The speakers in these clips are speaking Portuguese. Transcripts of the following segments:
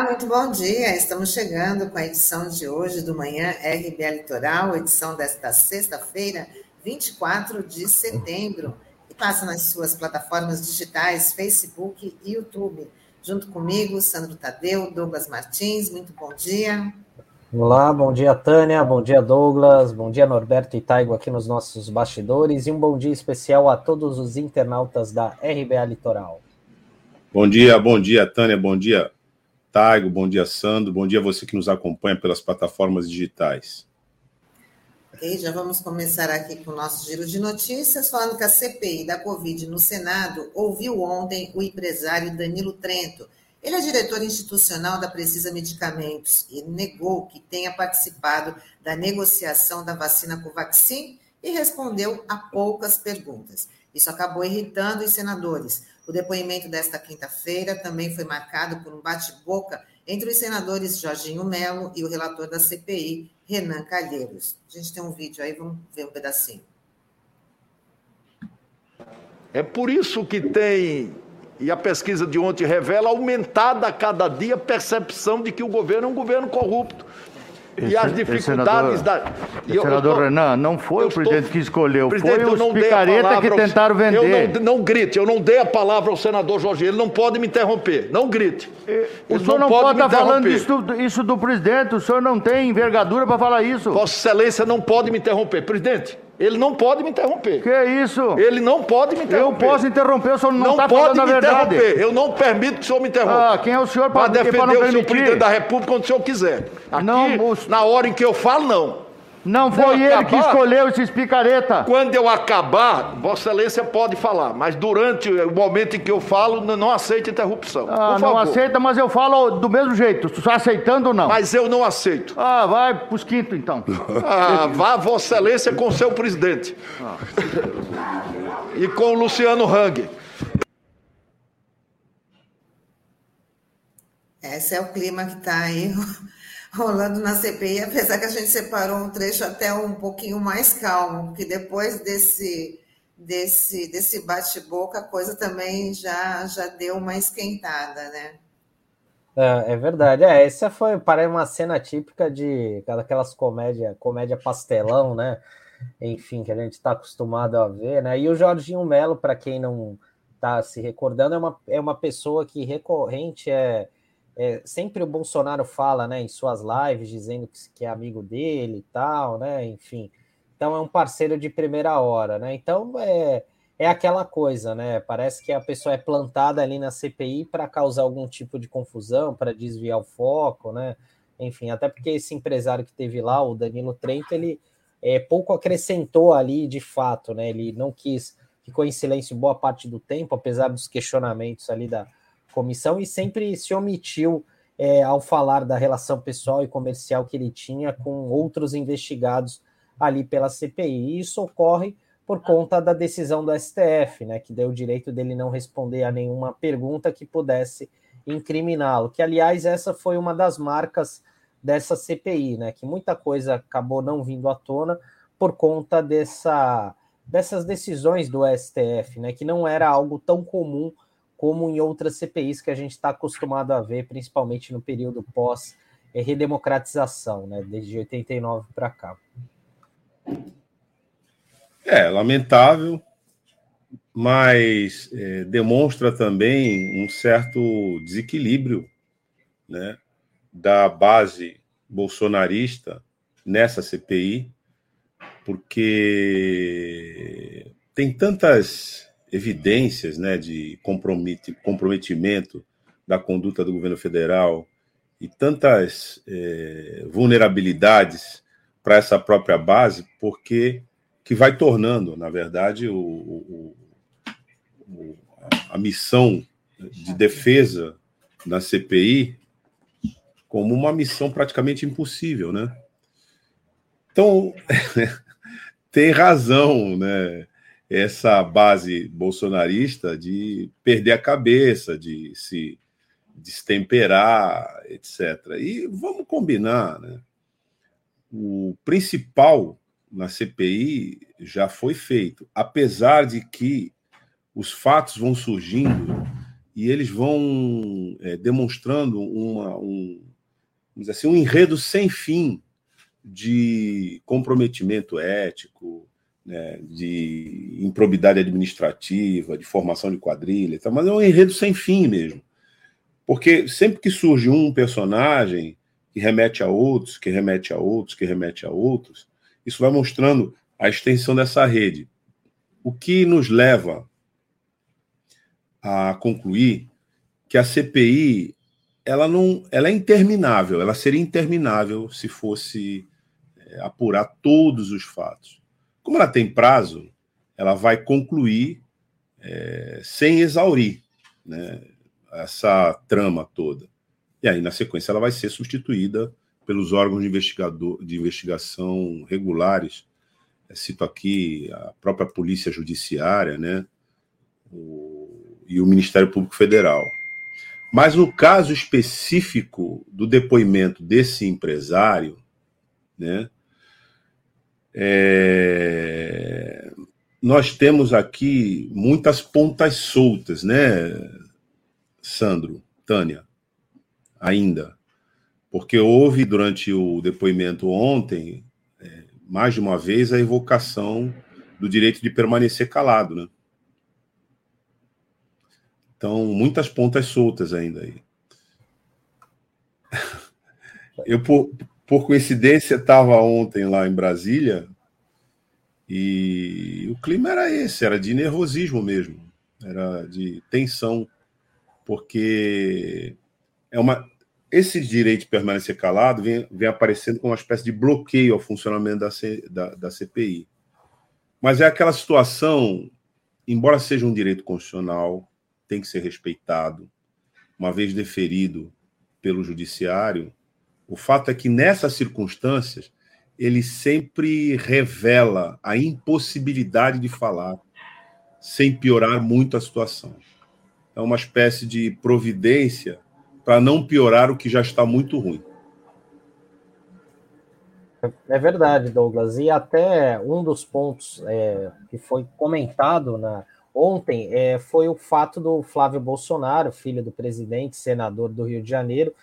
Olá, muito bom dia. Estamos chegando com a edição de hoje do Manhã RBA Litoral, edição desta sexta-feira, 24 de setembro. E passa nas suas plataformas digitais, Facebook e YouTube. Junto comigo, Sandro Tadeu, Douglas Martins. Muito bom dia. Olá, bom dia, Tânia. Bom dia, Douglas. Bom dia, Norberto e Taigo aqui nos nossos bastidores. E um bom dia especial a todos os internautas da RBA Litoral. Bom dia, bom dia, Tânia. Bom dia, Taigo, bom dia, Sandro, bom dia a você que nos acompanha pelas plataformas digitais. Ok, já vamos começar aqui com o nosso giro de notícias, falando que a CPI da Covid no Senado ouviu ontem o empresário Danilo Trento. Ele é diretor institucional da Precisa Medicamentos e negou que tenha participado da negociação da vacina Covaxin e respondeu a poucas perguntas. Isso acabou irritando os senadores. O depoimento desta quinta-feira também foi marcado por um bate-boca entre os senadores Jorginho Melo e o relator da CPI, Renan Calheiros. A gente tem um vídeo aí, vamos ver um pedacinho. É por isso que tem, e a pesquisa de ontem revela, aumentada a cada dia a percepção de que o governo é um governo corrupto. E as dificuldades senador, da. Eu, senador tô, Renan, não foi o presidente estou, que escolheu, presidente, foi os picareta que tentaram vender. Eu não, não grite, eu não dei a palavra ao senador Jorge, ele não pode me interromper. Não grite. O senhor não, não pode, pode estar falando isso, isso do presidente, o senhor não tem envergadura para falar isso. Vossa Excelência não pode me interromper. Presidente. Ele não pode me interromper. Que isso? Ele não pode me interromper. Eu posso interromper, o senhor não está falando a verdade. Interromper. Eu não permito que o senhor me interrompa. Ah, quem é o senhor para defender o senhor presidente da República quando o senhor quiser. Aqui, não, na hora em que eu falo, não. Não foi ele acabar, que escolheu esses picareta. Quando eu acabar, Vossa Excelência pode falar, mas durante o momento em que eu falo, não aceita interrupção. Ah, não aceita, mas eu falo do mesmo jeito, só aceitando ou não. Mas eu não aceito. Ah, vai pros quinto então. Ah, vá Vossa Excelência com seu presidente. Ah. E com o Luciano Hang. Esse é o clima que está aí rolando na CPI, apesar que a gente separou um trecho até um pouquinho mais calmo, porque depois desse desse desse bate-boca a coisa também já já deu uma esquentada, né? É, é verdade. É, essa foi para uma cena típica de aquelas comédia comédia pastelão, né? Enfim, que a gente está acostumado a ver, né? E o Jorginho Melo, para quem não está se recordando, é uma, é uma pessoa que recorrente é é, sempre o Bolsonaro fala, né, em suas lives, dizendo que, que, é amigo dele e tal, né, enfim. Então é um parceiro de primeira hora, né? Então é, é aquela coisa, né? Parece que a pessoa é plantada ali na CPI para causar algum tipo de confusão, para desviar o foco, né? Enfim, até porque esse empresário que teve lá, o Danilo Trento, ele é, pouco acrescentou ali de fato, né? Ele não quis, ficou em silêncio boa parte do tempo, apesar dos questionamentos ali da, comissão e sempre se omitiu é, ao falar da relação pessoal e comercial que ele tinha com outros investigados ali pela CPI. E isso ocorre por conta da decisão do STF, né, que deu o direito dele não responder a nenhuma pergunta que pudesse incriminá-lo. Que, aliás, essa foi uma das marcas dessa CPI, né, que muita coisa acabou não vindo à tona por conta dessa, dessas decisões do STF, né, que não era algo tão comum como em outras CPIs que a gente está acostumado a ver, principalmente no período pós redemocratização, né, desde 89 para cá. É, lamentável, mas é, demonstra também um certo desequilíbrio né, da base bolsonarista nessa CPI, porque tem tantas evidências né, de comprometimento da conduta do governo federal e tantas é, vulnerabilidades para essa própria base, porque que vai tornando, na verdade, o, o, o, a missão de defesa na CPI como uma missão praticamente impossível, né? Então, tem razão, né? Essa base bolsonarista de perder a cabeça, de se destemperar, etc. E vamos combinar, né? O principal na CPI já foi feito, apesar de que os fatos vão surgindo e eles vão é, demonstrando uma, um, assim, um enredo sem fim de comprometimento ético, né, de improbidade administrativa, de formação de quadrilha, tá? mas é um enredo sem fim mesmo. Porque sempre que surge um personagem que remete a outros, que remete a outros, que remete a outros, isso vai mostrando a extensão dessa rede. O que nos leva a concluir que a CPI ela não ela é interminável, ela seria interminável se fosse é, apurar todos os fatos. Como ela tem prazo, ela vai concluir é, sem exaurir né, essa trama toda. E aí, na sequência, ela vai ser substituída pelos órgãos de, investigador, de investigação regulares. Eu cito aqui a própria Polícia Judiciária né, o, e o Ministério Público Federal. Mas no caso específico do depoimento desse empresário, né, é, nós temos aqui muitas pontas soltas, né, Sandro, Tânia, ainda. Porque houve, durante o depoimento ontem, é, mais de uma vez, a evocação do direito de permanecer calado, né? Então, muitas pontas soltas ainda aí. Eu, por, por coincidência, estava ontem lá em Brasília e o clima era esse, era de nervosismo mesmo, era de tensão, porque é uma esse direito de permanecer calado vem, vem aparecendo como uma espécie de bloqueio ao funcionamento da, C, da, da CPI. Mas é aquela situação, embora seja um direito constitucional, tem que ser respeitado, uma vez deferido pelo judiciário, o fato é que nessas circunstâncias ele sempre revela a impossibilidade de falar sem piorar muito a situação. É uma espécie de providência para não piorar o que já está muito ruim. É verdade, Douglas. E até um dos pontos é, que foi comentado na, ontem é, foi o fato do Flávio Bolsonaro, filho do presidente, senador do Rio de Janeiro,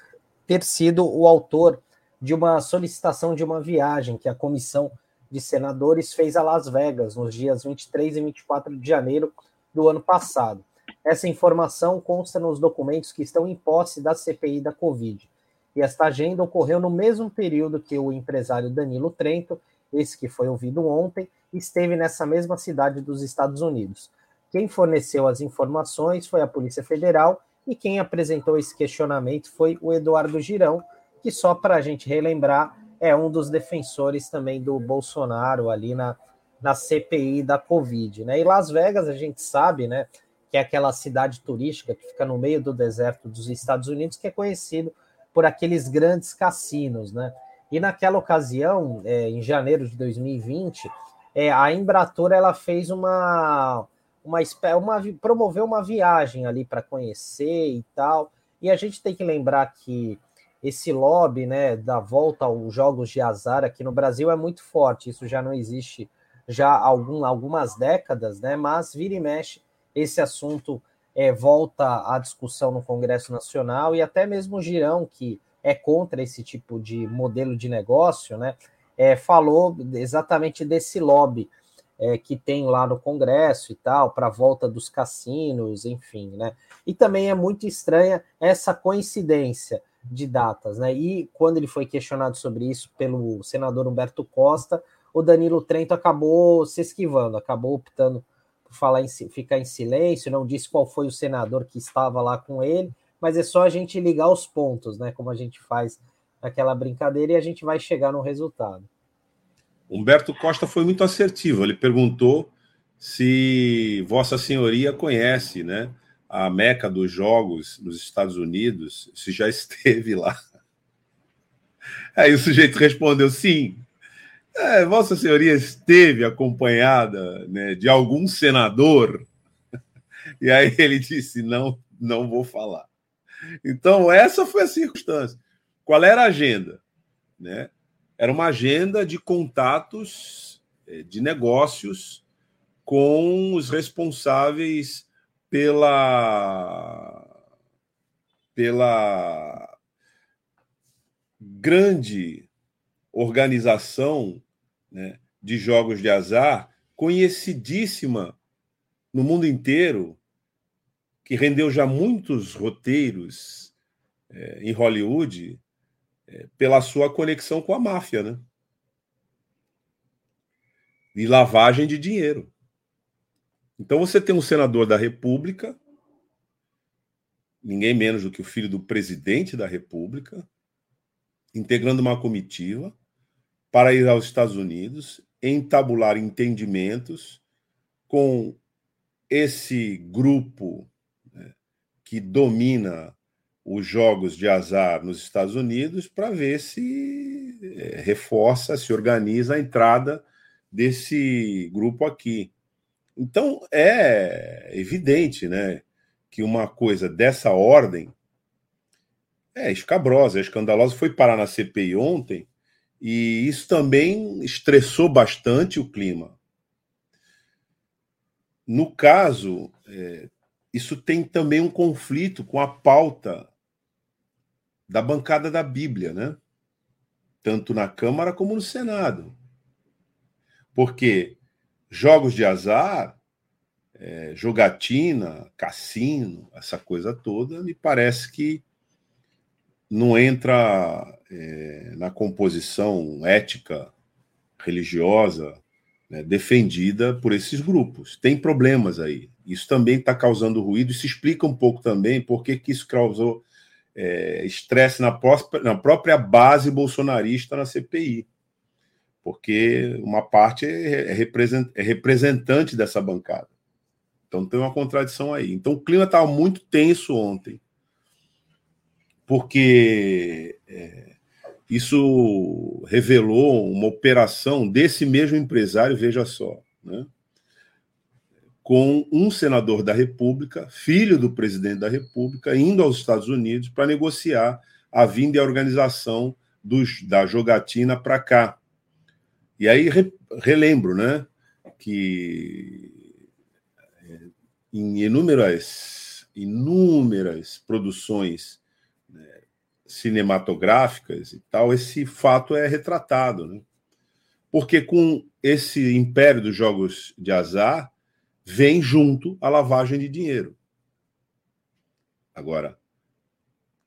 ter sido o autor de uma solicitação de uma viagem que a comissão de senadores fez a Las Vegas nos dias 23 e 24 de janeiro do ano passado. Essa informação consta nos documentos que estão em posse da CPI da Covid. E esta agenda ocorreu no mesmo período que o empresário Danilo Trento, esse que foi ouvido ontem, esteve nessa mesma cidade dos Estados Unidos. Quem forneceu as informações foi a Polícia Federal e quem apresentou esse questionamento foi o Eduardo Girão, que só para a gente relembrar é um dos defensores também do Bolsonaro ali na, na CPI da Covid. Né? E Las Vegas, a gente sabe, né, que é aquela cidade turística que fica no meio do deserto dos Estados Unidos, que é conhecido por aqueles grandes cassinos. Né? E naquela ocasião, é, em janeiro de 2020, é, a Embratur ela fez uma uma, uma promover uma viagem ali para conhecer e tal. E a gente tem que lembrar que esse lobby, né, da volta aos jogos de azar aqui no Brasil é muito forte. Isso já não existe já há algum, algumas décadas, né? Mas vira e mexe esse assunto é, volta à discussão no Congresso Nacional e até mesmo o Girão, que é contra esse tipo de modelo de negócio, né? É, falou exatamente desse lobby é, que tem lá no Congresso e tal, para a volta dos cassinos, enfim, né? E também é muito estranha essa coincidência de datas, né? E quando ele foi questionado sobre isso pelo senador Humberto Costa, o Danilo Trento acabou se esquivando, acabou optando por falar em, ficar em silêncio, não disse qual foi o senador que estava lá com ele, mas é só a gente ligar os pontos, né? Como a gente faz aquela brincadeira e a gente vai chegar no resultado. Humberto Costa foi muito assertivo. Ele perguntou se Vossa Senhoria conhece, né, a meca dos jogos nos Estados Unidos, se já esteve lá. Aí o sujeito respondeu sim. É, Vossa Senhoria esteve acompanhada né, de algum senador. E aí ele disse: não, não vou falar. Então, essa foi a circunstância. Qual era a agenda? Né? Era uma agenda de contatos, eh, de negócios com os responsáveis pela pela grande organização né, de jogos de azar, conhecidíssima no mundo inteiro, que rendeu já muitos roteiros é, em Hollywood pela sua conexão com a máfia, né? E lavagem de dinheiro. Então você tem um senador da República, ninguém menos do que o filho do presidente da República, integrando uma comitiva para ir aos Estados Unidos, entabular entendimentos com esse grupo né, que domina os jogos de azar nos Estados Unidos para ver se é, reforça, se organiza a entrada desse grupo aqui. Então é evidente, né, que uma coisa dessa ordem é escabrosa, é escandalosa. Foi parar na CPI ontem e isso também estressou bastante o clima. No caso, é, isso tem também um conflito com a pauta da bancada da Bíblia, né? Tanto na Câmara como no Senado. Porque jogos de azar, é, jogatina, cassino, essa coisa toda, me parece que não entra é, na composição ética, religiosa, né, defendida por esses grupos. Tem problemas aí. Isso também está causando ruído. Isso explica um pouco também por que isso causou é, estresse na, na própria base bolsonarista na CPI porque uma parte é, é, é representante dessa bancada. Então tem uma contradição aí. Então o clima estava muito tenso ontem, porque é, isso revelou uma operação desse mesmo empresário, veja só, né? Com um senador da República, filho do presidente da República, indo aos Estados Unidos para negociar a vinda e a organização dos, da jogatina para cá. E aí re, relembro, né, que é, em inúmeras, inúmeras produções né, cinematográficas e tal, esse fato é retratado, né? Porque com esse império dos jogos de azar vem junto a lavagem de dinheiro. Agora,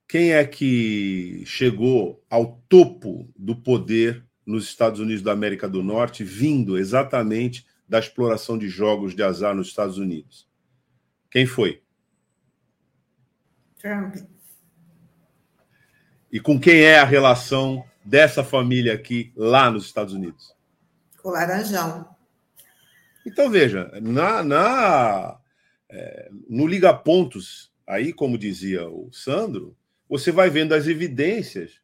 quem é que chegou ao topo do poder nos Estados Unidos da América do Norte, vindo exatamente da exploração de jogos de azar nos Estados Unidos. Quem foi? Trump. E com quem é a relação dessa família aqui lá nos Estados Unidos? O Laranjão. Então veja, na, na é, no liga pontos aí, como dizia o Sandro, você vai vendo as evidências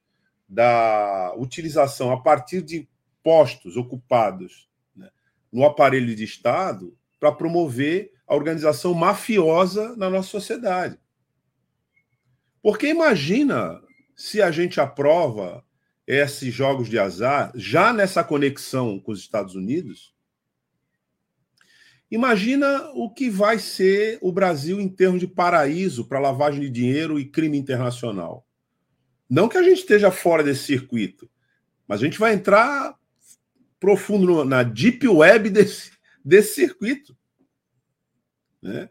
da utilização a partir de postos ocupados né, no aparelho de Estado para promover a organização mafiosa na nossa sociedade. Porque imagina se a gente aprova esses jogos de azar já nessa conexão com os Estados Unidos. Imagina o que vai ser o Brasil em termos de paraíso para lavagem de dinheiro e crime internacional. Não que a gente esteja fora desse circuito, mas a gente vai entrar profundo na deep web desse, desse circuito. Né?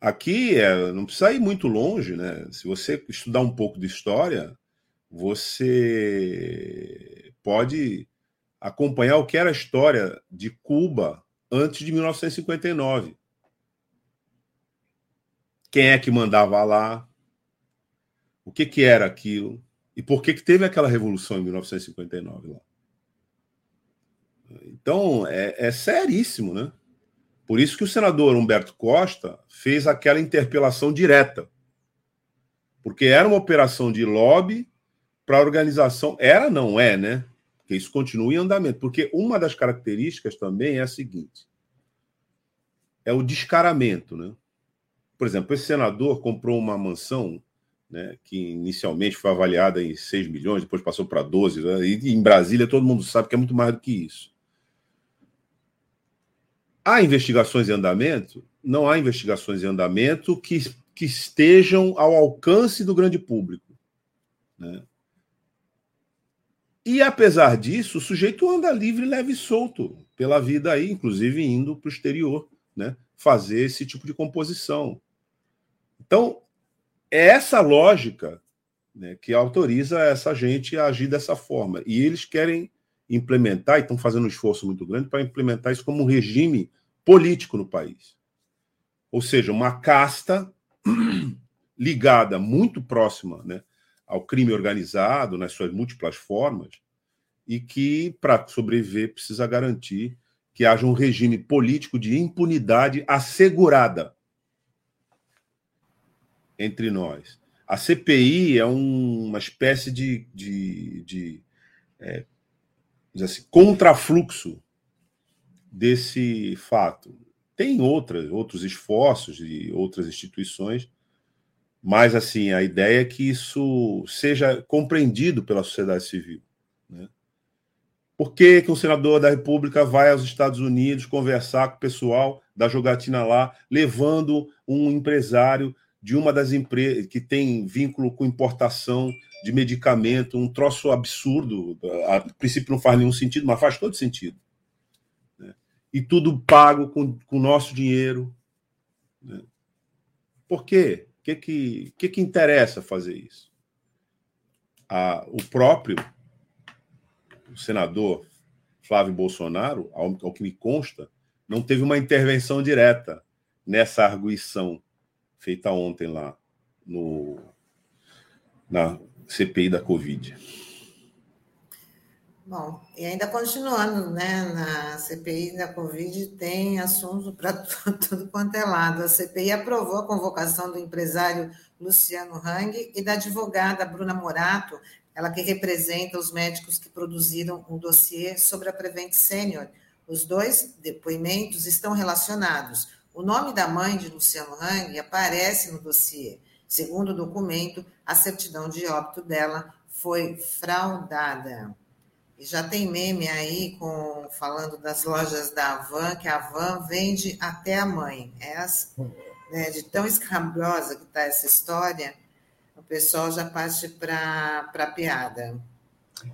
Aqui é, não precisa ir muito longe, né? Se você estudar um pouco de história, você pode acompanhar o que era a história de Cuba antes de 1959. Quem é que mandava lá? O que, que era aquilo? E por que, que teve aquela revolução em 1959 lá? Então, é, é seríssimo, né? Por isso que o senador Humberto Costa fez aquela interpelação direta. Porque era uma operação de lobby para a organização. Era, não é, né? Porque isso continua em andamento. Porque uma das características também é a seguinte: é o descaramento, né? Por exemplo, esse senador comprou uma mansão né, que inicialmente foi avaliada em 6 milhões, depois passou para 12, né, e em Brasília todo mundo sabe que é muito mais do que isso. há investigações em andamento? Não há investigações em andamento que, que estejam ao alcance do grande público. Né? E apesar disso, o sujeito anda livre, leve e solto pela vida aí, inclusive indo para o exterior, né? fazer esse tipo de composição. Então, é essa lógica né, que autoriza essa gente a agir dessa forma. E eles querem implementar, e estão fazendo um esforço muito grande para implementar isso como um regime político no país. Ou seja, uma casta ligada muito próxima né, ao crime organizado, nas suas múltiplas formas, e que, para sobreviver, precisa garantir que haja um regime político de impunidade assegurada entre nós. A CPI é um, uma espécie de, de, de é, assim, contrafluxo desse fato. Tem outras, outros esforços de outras instituições, mas assim a ideia é que isso seja compreendido pela sociedade civil. Né? Por que, que um senador da República vai aos Estados Unidos conversar com o pessoal da jogatina lá, levando um empresário de uma das empresas que tem vínculo com importação de medicamento, um troço absurdo. A princípio não faz nenhum sentido, mas faz todo sentido. Né? E tudo pago com o nosso dinheiro. Né? Por quê? Que, que, que, que interessa fazer isso? A, o próprio senador Flávio Bolsonaro, ao, ao que me consta, não teve uma intervenção direta nessa arguição feita ontem lá no, na CPI da Covid. Bom, e ainda continuando, né, na CPI da Covid tem assunto para tudo quanto é lado. A CPI aprovou a convocação do empresário Luciano Hang e da advogada Bruna Morato ela que representa os médicos que produziram um dossiê sobre a Prevent Senior. Os dois depoimentos estão relacionados. O nome da mãe de Luciano Hang aparece no dossiê. Segundo o documento, a certidão de óbito dela foi fraudada. E já tem meme aí com falando das lojas da Avan, que a Avan vende até a mãe. É as, né, de tão escabrosa que está essa história pessoal já parte para a piada.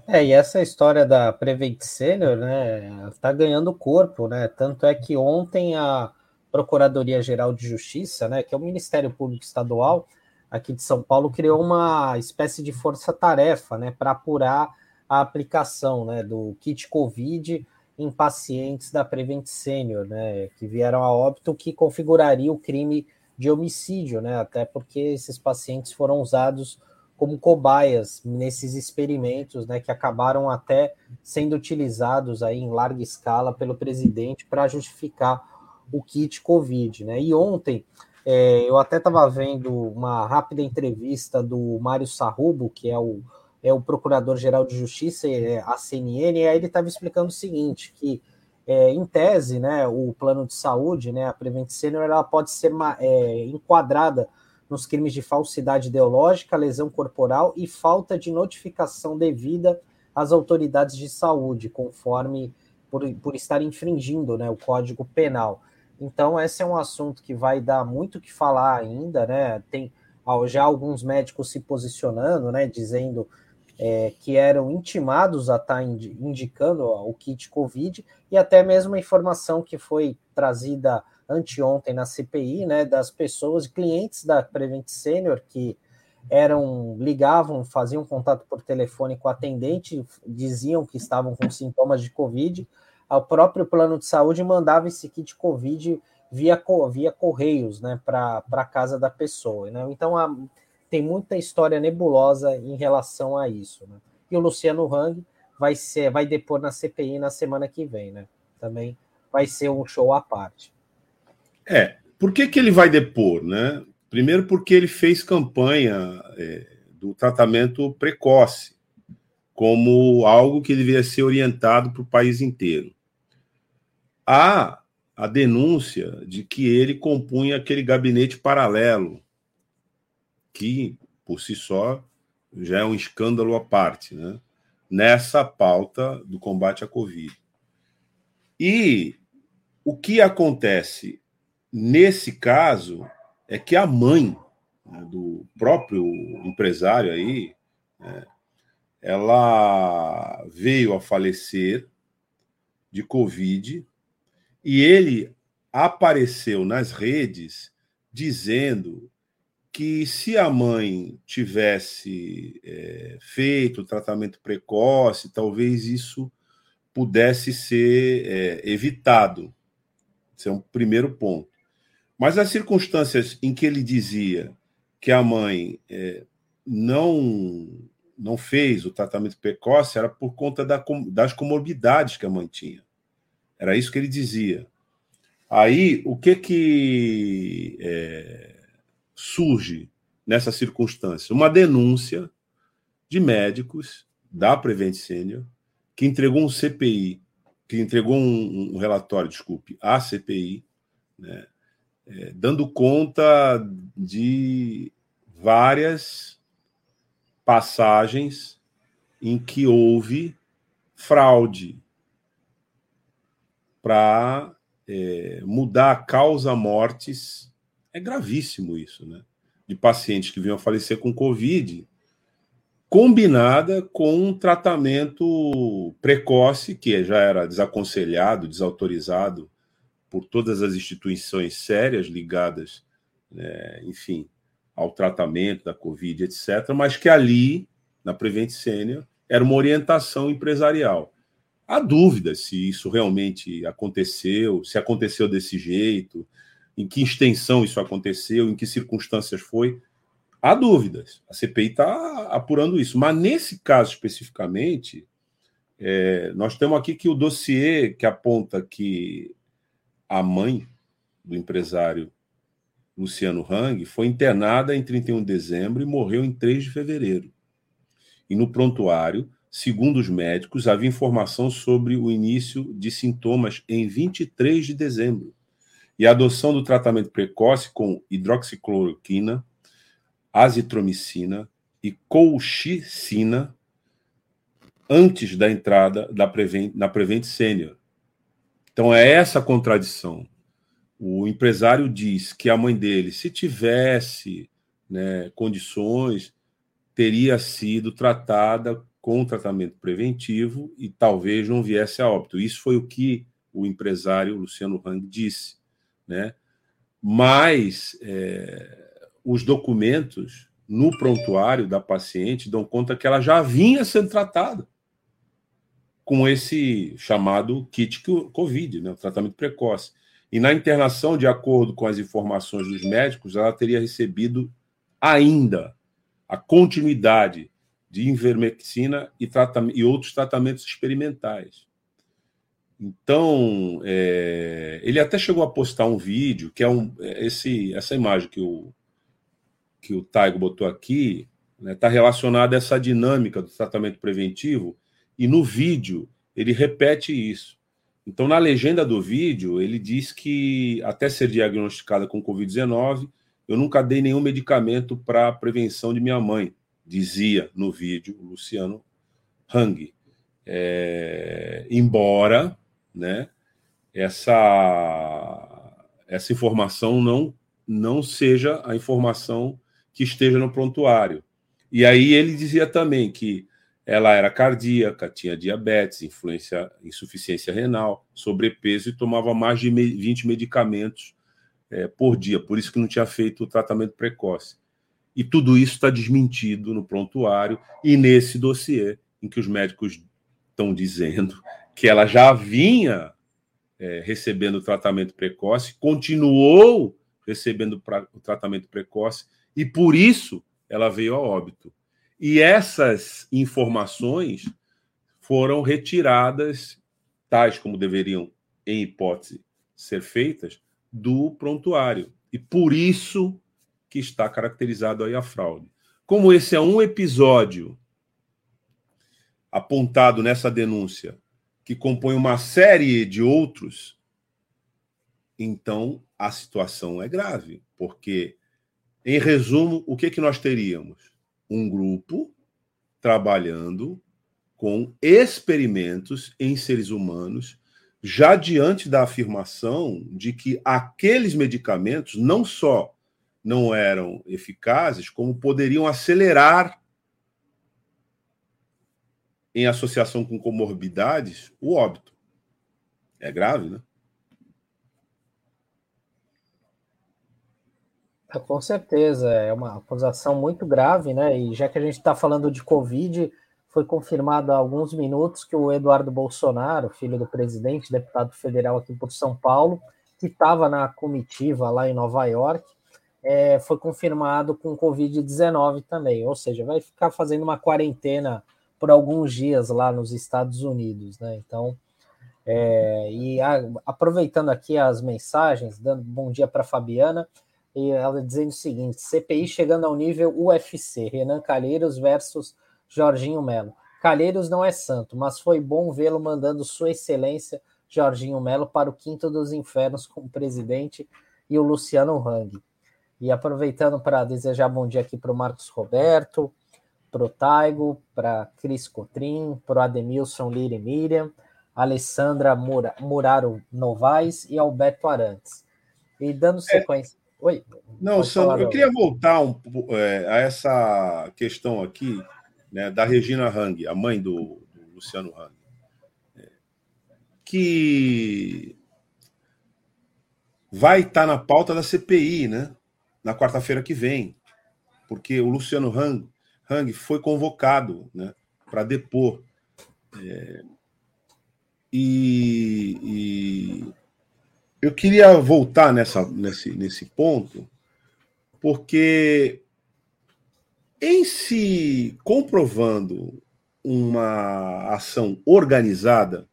É, e essa história da Prevent Senior, né, está ganhando corpo, né? Tanto é que ontem a Procuradoria-Geral de Justiça, né, que é o Ministério Público Estadual aqui de São Paulo, criou uma espécie de força-tarefa, né, para apurar a aplicação, né, do kit COVID em pacientes da Prevent Senior, né, que vieram a óbito, que configuraria o crime de homicídio, né? Até porque esses pacientes foram usados como cobaias nesses experimentos, né, que acabaram até sendo utilizados aí em larga escala pelo presidente para justificar o kit Covid, né? E ontem é, eu até estava vendo uma rápida entrevista do Mário Sarrubo, que é o, é o Procurador-Geral de Justiça, é, a CNN, e aí ele estava explicando o seguinte, que é, em tese, né, o plano de saúde, né, a Prevent Senior, ela pode ser é, enquadrada nos crimes de falsidade ideológica, lesão corporal e falta de notificação devida às autoridades de saúde, conforme por, por estar infringindo né, o Código Penal. Então, esse é um assunto que vai dar muito que falar ainda, né? Tem já alguns médicos se posicionando, né, dizendo é, que eram intimados a estar tá indicando o kit Covid, e até mesmo a informação que foi trazida anteontem na CPI, né, das pessoas, clientes da Prevent Senior que eram ligavam, faziam contato por telefone com o atendente, diziam que estavam com sintomas de Covid, o próprio plano de saúde mandava esse kit Covid via, via correios, né, para a casa da pessoa. Né? Então, a, tem muita história nebulosa em relação a isso. Né? E o Luciano Hang vai ser, vai depor na CPI na semana que vem, né? Também vai ser um show à parte. É, por que, que ele vai depor, né? Primeiro porque ele fez campanha é, do tratamento precoce como algo que deveria ser orientado para o país inteiro. Há a denúncia de que ele compunha aquele gabinete paralelo que por si só já é um escândalo à parte, né? nessa pauta do combate à Covid. E o que acontece nesse caso é que a mãe né, do próprio empresário aí, né, ela veio a falecer de Covid e ele apareceu nas redes dizendo que se a mãe tivesse é, feito o tratamento precoce, talvez isso pudesse ser é, evitado. Esse é um primeiro ponto. Mas as circunstâncias em que ele dizia que a mãe é, não não fez o tratamento precoce era por conta da, das comorbidades que a mãe tinha. Era isso que ele dizia. Aí, o que que é, surge nessa circunstância? Uma denúncia de médicos da Prevent Senior que entregou um CPI, que entregou um, um relatório, desculpe, à CPI, né, é, dando conta de várias passagens em que houve fraude para é, mudar a causa mortes. É gravíssimo isso, né? De pacientes que vinham a falecer com Covid, combinada com um tratamento precoce, que já era desaconselhado, desautorizado por todas as instituições sérias ligadas, né, enfim, ao tratamento da Covid, etc., mas que ali, na Prevent Senior, era uma orientação empresarial. Há dúvidas se isso realmente aconteceu, se aconteceu desse jeito, em que extensão isso aconteceu, em que circunstâncias foi. Há dúvidas. A CPI está apurando isso. Mas nesse caso especificamente, é, nós temos aqui que o dossiê que aponta que a mãe do empresário Luciano Hang, foi internada em 31 de dezembro e morreu em 3 de fevereiro. E no prontuário, segundo os médicos, havia informação sobre o início de sintomas em 23 de dezembro e a adoção do tratamento precoce com hidroxicloroquina, azitromicina e colchicina antes da entrada da Prevent, na Prevent Senior. Então é essa contradição o empresário diz que a mãe dele, se tivesse né, condições, teria sido tratada com tratamento preventivo e talvez não viesse a óbito. Isso foi o que o empresário Luciano Hang disse. Né? Mas é, os documentos no prontuário da paciente dão conta que ela já vinha sendo tratada com esse chamado kit COVID, né, o tratamento precoce. E na internação, de acordo com as informações dos médicos, ela teria recebido ainda a continuidade de invermectina e, e outros tratamentos experimentais. Então, é, ele até chegou a postar um vídeo, que é um, é, esse, essa imagem que o, que o Taigo botou aqui, está né, tá relacionada a essa dinâmica do tratamento preventivo, e no vídeo ele repete isso. Então, na legenda do vídeo, ele diz que até ser diagnosticada com Covid-19, eu nunca dei nenhum medicamento para prevenção de minha mãe, dizia no vídeo o Luciano Hang. É, embora né, essa, essa informação não, não seja a informação que esteja no prontuário. E aí ele dizia também que ela era cardíaca, tinha diabetes, influência, insuficiência renal, sobrepeso e tomava mais de 20 medicamentos é, por dia, por isso que não tinha feito o tratamento precoce. E tudo isso está desmentido no prontuário e nesse dossiê, em que os médicos estão dizendo que ela já vinha é, recebendo tratamento precoce, continuou recebendo o tratamento precoce, e por isso ela veio a óbito. E essas informações foram retiradas, tais como deveriam, em hipótese, ser feitas, do prontuário. E por isso que está caracterizado aí a fraude. Como esse é um episódio apontado nessa denúncia, que compõe uma série de outros, então a situação é grave, porque, em resumo, o que, que nós teríamos? um grupo trabalhando com experimentos em seres humanos já diante da afirmação de que aqueles medicamentos não só não eram eficazes, como poderiam acelerar, em associação com comorbidades, o óbito. É grave, né? É, com certeza, é uma acusação muito grave, né? E já que a gente está falando de Covid, foi confirmado há alguns minutos que o Eduardo Bolsonaro, filho do presidente, deputado federal aqui por São Paulo, que estava na comitiva lá em Nova York, é, foi confirmado com Covid-19 também, ou seja, vai ficar fazendo uma quarentena por alguns dias lá nos Estados Unidos, né? Então, é, e a, aproveitando aqui as mensagens, dando bom dia para Fabiana, e ela dizendo o seguinte: CPI chegando ao nível UFC, Renan Calheiros versus Jorginho Melo. Calheiros não é santo, mas foi bom vê-lo mandando Sua Excelência Jorginho Melo para o quinto dos infernos como presidente e o Luciano Hang. E aproveitando para desejar bom dia aqui para o Marcos Roberto, para o Taigo, para Cris Cotrim, para o Ademilson Liri Miriam, Alessandra Mura, Muraro Novaes e Alberto Arantes. E dando é. sequência. É. Oi. Não, Sandro, eu queria voltar um, é, a essa questão aqui né, da Regina Hang, a mãe do, do Luciano Hang, é, que vai estar na pauta da CPI, né? na quarta-feira que vem, porque o Luciano Hang, Hang foi convocado né, para depor. É, e, e, eu queria voltar nessa, nesse, nesse ponto, porque em se comprovando uma ação organizada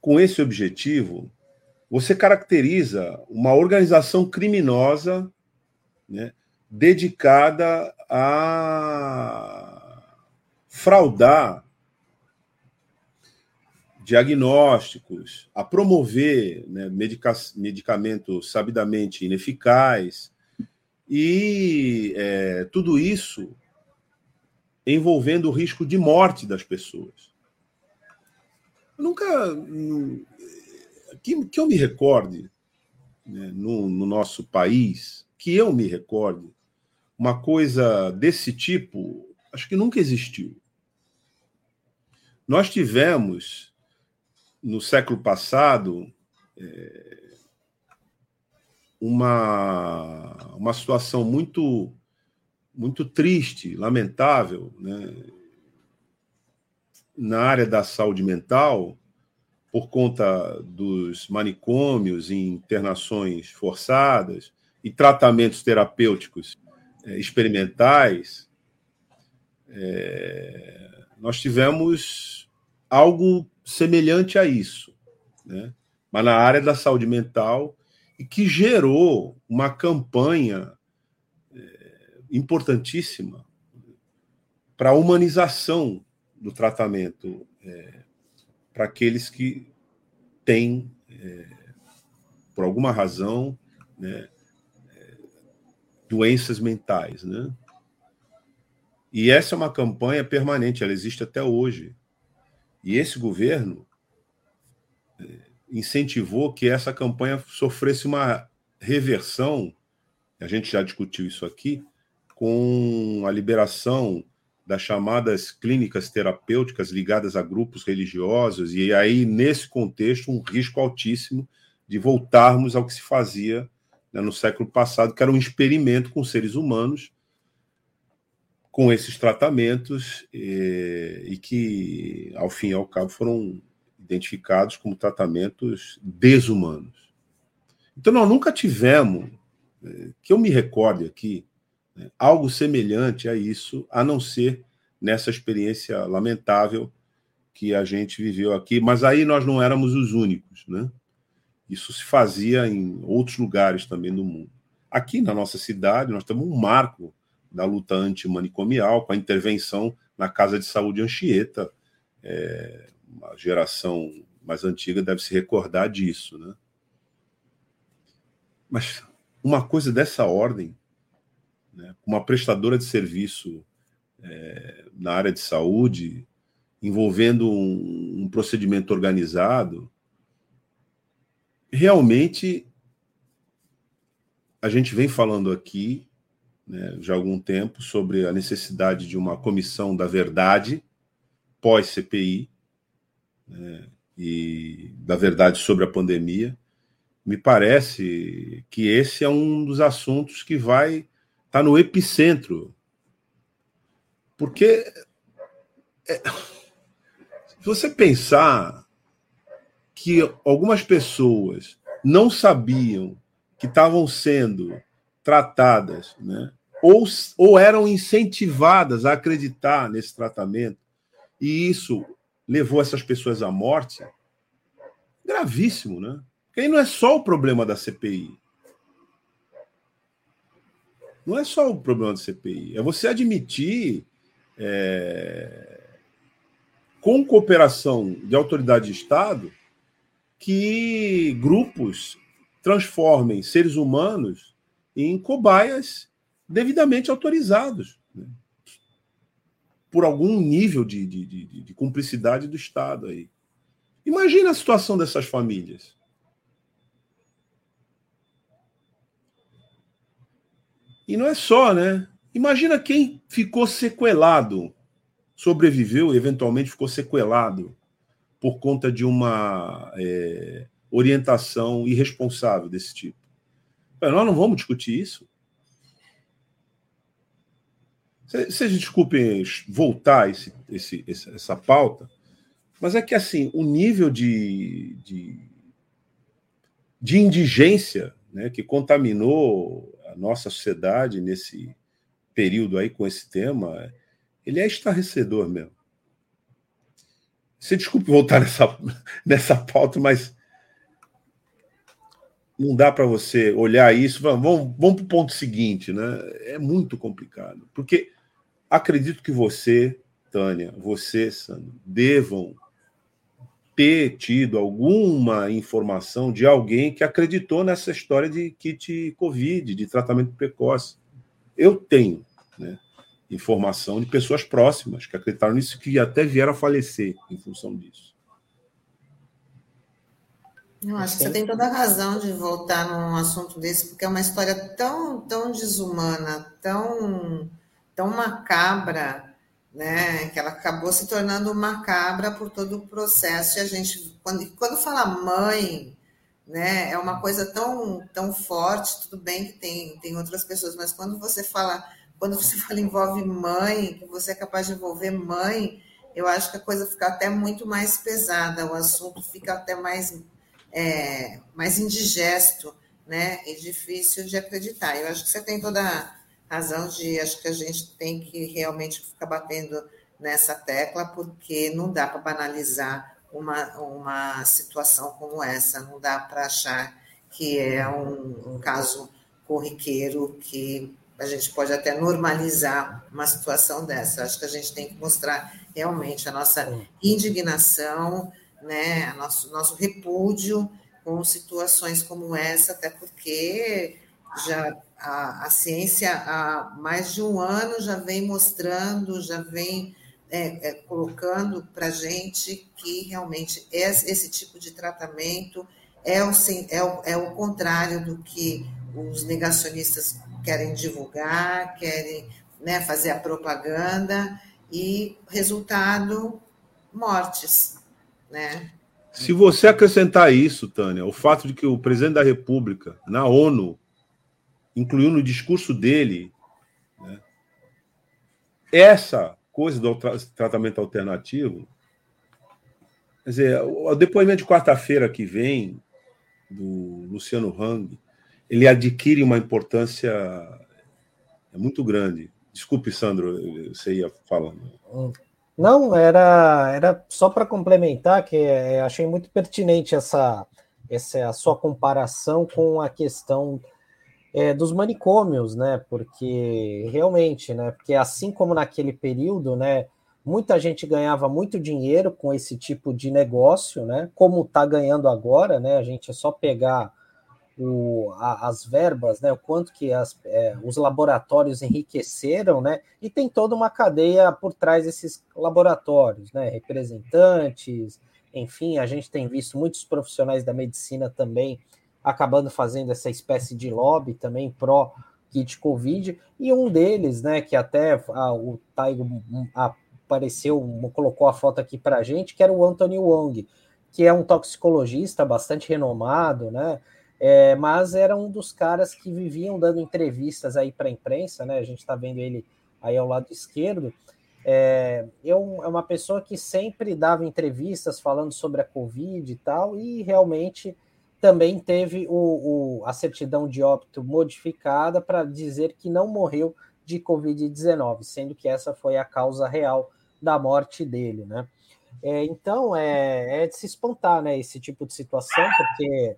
com esse objetivo, você caracteriza uma organização criminosa né, dedicada a fraudar diagnósticos, a promover né, medica medicamentos sabidamente ineficazes, e é, tudo isso envolvendo o risco de morte das pessoas. Eu nunca que, que eu me recorde né, no, no nosso país, que eu me recorde, uma coisa desse tipo, acho que nunca existiu. Nós tivemos, no século passado, é, uma, uma situação muito, muito triste, lamentável, né, na área da saúde mental, por conta dos manicômios e internações forçadas e tratamentos terapêuticos experimentais, é, nós tivemos algo semelhante a isso, né? mas na área da saúde mental, e que gerou uma campanha é, importantíssima para a humanização do tratamento é, para aqueles que têm, é, por alguma razão, né, é, doenças mentais. Né? E essa é uma campanha permanente, ela existe até hoje. E esse governo é, incentivou que essa campanha sofresse uma reversão, a gente já discutiu isso aqui, com a liberação das chamadas clínicas terapêuticas ligadas a grupos religiosos, e aí, nesse contexto, um risco altíssimo de voltarmos ao que se fazia né, no século passado, que era um experimento com seres humanos, com esses tratamentos, e, e que, ao fim e ao cabo, foram identificados como tratamentos desumanos. Então, nós nunca tivemos, eh, que eu me recorde aqui, né? algo semelhante a isso, a não ser nessa experiência lamentável que a gente viveu aqui. Mas aí nós não éramos os únicos, né? Isso se fazia em outros lugares também do mundo. Aqui na nossa cidade, nós temos um marco da luta antimanicomial, com a intervenção na Casa de Saúde Anchieta. É, uma geração mais antiga deve se recordar disso, né? Mas uma coisa dessa ordem né, uma prestadora de serviço é, na área de saúde envolvendo um, um procedimento organizado, realmente a gente vem falando aqui né, já há algum tempo sobre a necessidade de uma comissão da verdade pós-CPI né, e da verdade sobre a pandemia. Me parece que esse é um dos assuntos que vai estar tá no epicentro. Porque é, se você pensar que algumas pessoas não sabiam que estavam sendo tratadas, né? ou, ou eram incentivadas a acreditar nesse tratamento, e isso levou essas pessoas à morte, gravíssimo, né? Porque aí não é só o problema da CPI. Não é só o problema da CPI, é você admitir, é, com cooperação de autoridade de Estado, que grupos transformem seres humanos em cobaias devidamente autorizados né? por algum nível de, de, de, de cumplicidade do Estado aí. Imagina a situação dessas famílias. E não é só, né? Imagina quem ficou sequelado, sobreviveu e eventualmente ficou sequelado por conta de uma é, orientação irresponsável desse tipo. Nós não vamos discutir isso. Vocês desculpem voltar esse, esse, essa pauta, mas é que assim o nível de, de, de indigência né, que contaminou a nossa sociedade nesse período aí com esse tema, ele é estarrecedor mesmo. Você desculpe voltar nessa, nessa pauta, mas não dá para você olhar isso. Vamos, vamos para o ponto seguinte, né? É muito complicado. Porque acredito que você, Tânia, você, Sandro, devam ter tido alguma informação de alguém que acreditou nessa história de kit Covid, de tratamento precoce. Eu tenho né, informação de pessoas próximas que acreditaram nisso que até vieram a falecer em função disso. Eu acho que você tem toda a razão de voltar num assunto desse, porque é uma história tão, tão desumana, tão, tão macabra, né? Que ela acabou se tornando macabra por todo o processo. E a gente, quando, quando fala mãe, né? É uma coisa tão, tão forte. Tudo bem que tem, tem outras pessoas, mas quando você fala, quando você fala envolve mãe, que você é capaz de envolver mãe, eu acho que a coisa fica até muito mais pesada. O assunto fica até mais é, mais indigesto, né? E difícil de acreditar. Eu acho que você tem toda razão de acho que a gente tem que realmente ficar batendo nessa tecla, porque não dá para banalizar uma, uma situação como essa, não dá para achar que é um, um caso corriqueiro que a gente pode até normalizar uma situação dessa. Acho que a gente tem que mostrar realmente a nossa indignação, né, nosso, nosso repúdio com situações como essa, até porque já a, a ciência há mais de um ano já vem mostrando, já vem é, é, colocando para a gente que realmente esse tipo de tratamento é o, é, o, é o contrário do que os negacionistas querem divulgar, querem né, fazer a propaganda, e resultado, mortes né? Se você acrescentar isso, Tânia, o fato de que o presidente da República, na ONU, incluiu no discurso dele né, essa coisa do tra tratamento alternativo, quer dizer, o depoimento de quarta-feira que vem do Luciano Hang, ele adquire uma importância muito grande. Desculpe, Sandro, você ia falando. Não, era, era só para complementar que é, achei muito pertinente essa, essa a sua comparação com a questão é, dos manicômios, né? Porque realmente, né? Porque assim como naquele período, né? Muita gente ganhava muito dinheiro com esse tipo de negócio, né? Como está ganhando agora, né? A gente é só pegar o, a, as verbas, né, o quanto que as, é, os laboratórios enriqueceram, né, e tem toda uma cadeia por trás desses laboratórios, né, representantes, enfim, a gente tem visto muitos profissionais da medicina também acabando fazendo essa espécie de lobby também pró kit Covid, e um deles, né, que até a, o Taigo apareceu, colocou a foto aqui para a gente, que era o Anthony Wong, que é um toxicologista bastante renomado, né, é, mas era um dos caras que viviam dando entrevistas aí para a imprensa, né? A gente está vendo ele aí ao lado esquerdo. É, é uma pessoa que sempre dava entrevistas falando sobre a Covid e tal, e realmente também teve o, o a certidão de óbito modificada para dizer que não morreu de Covid-19, sendo que essa foi a causa real da morte dele, né? É, então é, é de se espantar, né? Esse tipo de situação, porque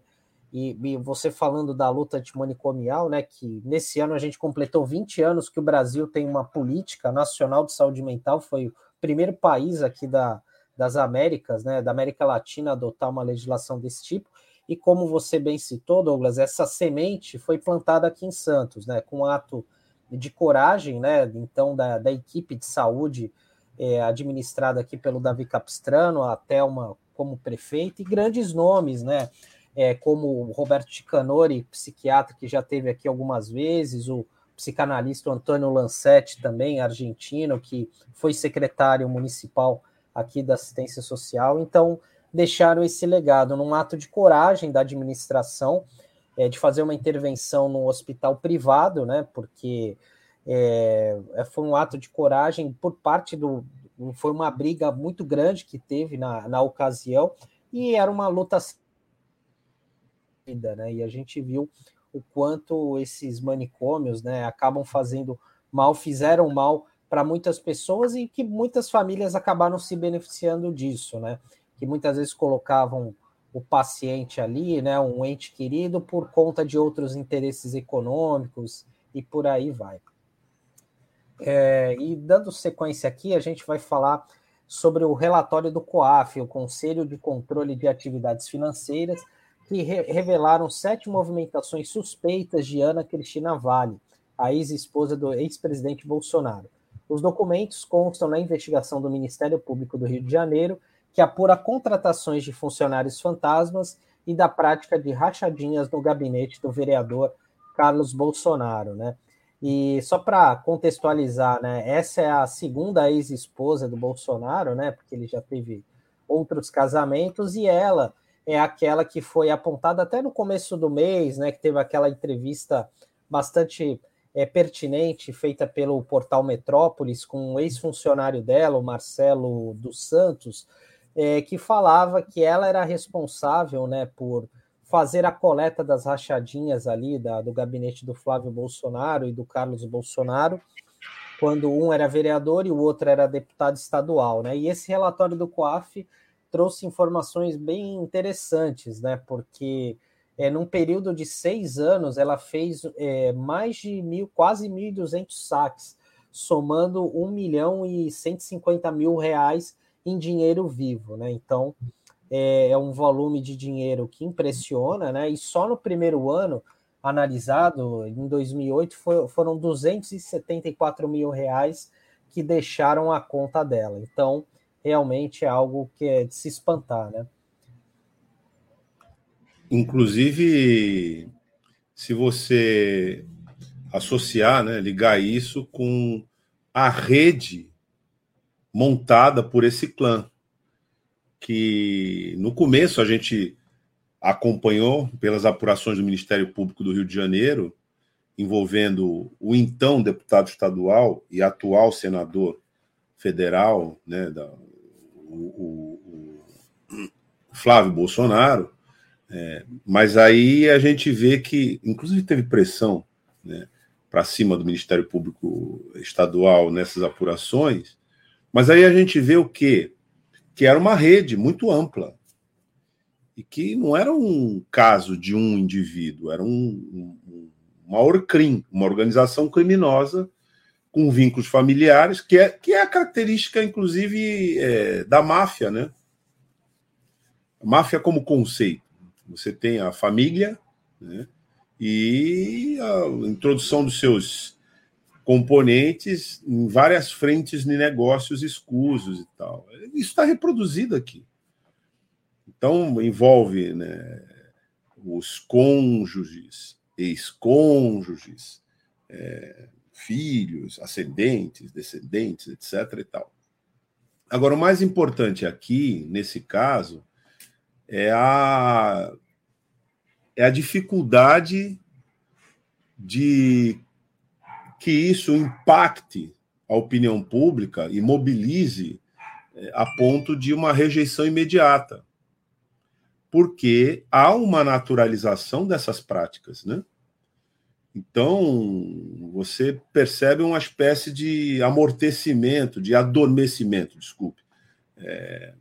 e, e, você falando da luta antimanicomial, né, que nesse ano a gente completou 20 anos que o Brasil tem uma política nacional de saúde mental, foi o primeiro país aqui da, das Américas, né, da América Latina, a adotar uma legislação desse tipo. E como você bem citou, Douglas, essa semente foi plantada aqui em Santos, né, com um ato de coragem, né, então da, da equipe de saúde é, administrada aqui pelo Davi Capistrano, até uma como prefeito, e grandes nomes, né, é, como o Roberto Ticanori, psiquiatra que já teve aqui algumas vezes, o psicanalista Antônio Lancetti, também argentino, que foi secretário municipal aqui da assistência social. Então, deixaram esse legado num ato de coragem da administração é, de fazer uma intervenção no hospital privado, né? Porque é, é foi um ato de coragem por parte do. Foi uma briga muito grande que teve na, na ocasião, e era uma luta vida, né? E a gente viu o quanto esses manicômios, né, acabam fazendo mal, fizeram mal para muitas pessoas e que muitas famílias acabaram se beneficiando disso, né? Que muitas vezes colocavam o paciente ali, né, um ente querido, por conta de outros interesses econômicos e por aí vai. É, e dando sequência aqui, a gente vai falar sobre o relatório do COAF, o Conselho de Controle de Atividades Financeiras, que re revelaram sete movimentações suspeitas de Ana Cristina Vale, a ex-esposa do ex-presidente Bolsonaro. Os documentos constam na investigação do Ministério Público do Rio de Janeiro, que apura contratações de funcionários fantasmas e da prática de rachadinhas no gabinete do vereador Carlos Bolsonaro, né? E só para contextualizar, né, essa é a segunda ex-esposa do Bolsonaro, né? Porque ele já teve outros casamentos e ela é aquela que foi apontada até no começo do mês, né, que teve aquela entrevista bastante é, pertinente feita pelo portal Metrópolis com um ex-funcionário dela, o Marcelo dos Santos, é, que falava que ela era responsável né, por fazer a coleta das rachadinhas ali da, do gabinete do Flávio Bolsonaro e do Carlos Bolsonaro, quando um era vereador e o outro era deputado estadual. Né? E esse relatório do COAF trouxe informações bem interessantes, né? Porque é, num período de seis anos ela fez é, mais de mil, quase 1.200 saques, somando 1 milhão e 150 mil reais em dinheiro vivo, né? Então é, é um volume de dinheiro que impressiona, né? E só no primeiro ano analisado, em 2008, foi, foram 274 mil reais que deixaram a conta dela. Então, realmente é algo que é de se espantar, né? Inclusive, se você associar, né, ligar isso com a rede montada por esse clã, que no começo a gente acompanhou pelas apurações do Ministério Público do Rio de Janeiro, envolvendo o então deputado estadual e atual senador federal, né, da, o, o, Flávio Bolsonaro, é, mas aí a gente vê que, inclusive, teve pressão né, para cima do Ministério Público Estadual nessas apurações, mas aí a gente vê o quê? Que era uma rede muito ampla e que não era um caso de um indivíduo, era um, um, uma ORCRIM, uma organização criminosa com vínculos familiares, que é, que é a característica, inclusive, é, da máfia, né? Máfia como conceito. Você tem a família, né? e a introdução dos seus componentes em várias frentes de negócios escusos e tal. Isso está reproduzido aqui. Então, envolve né, os cônjuges, ex-cônjuges, é, filhos, ascendentes, descendentes, etc. e tal. Agora, o mais importante aqui, nesse caso, é a, é a dificuldade de que isso impacte a opinião pública e mobilize é, a ponto de uma rejeição imediata. Porque há uma naturalização dessas práticas, né? Então, você percebe uma espécie de amortecimento, de adormecimento, desculpe, é,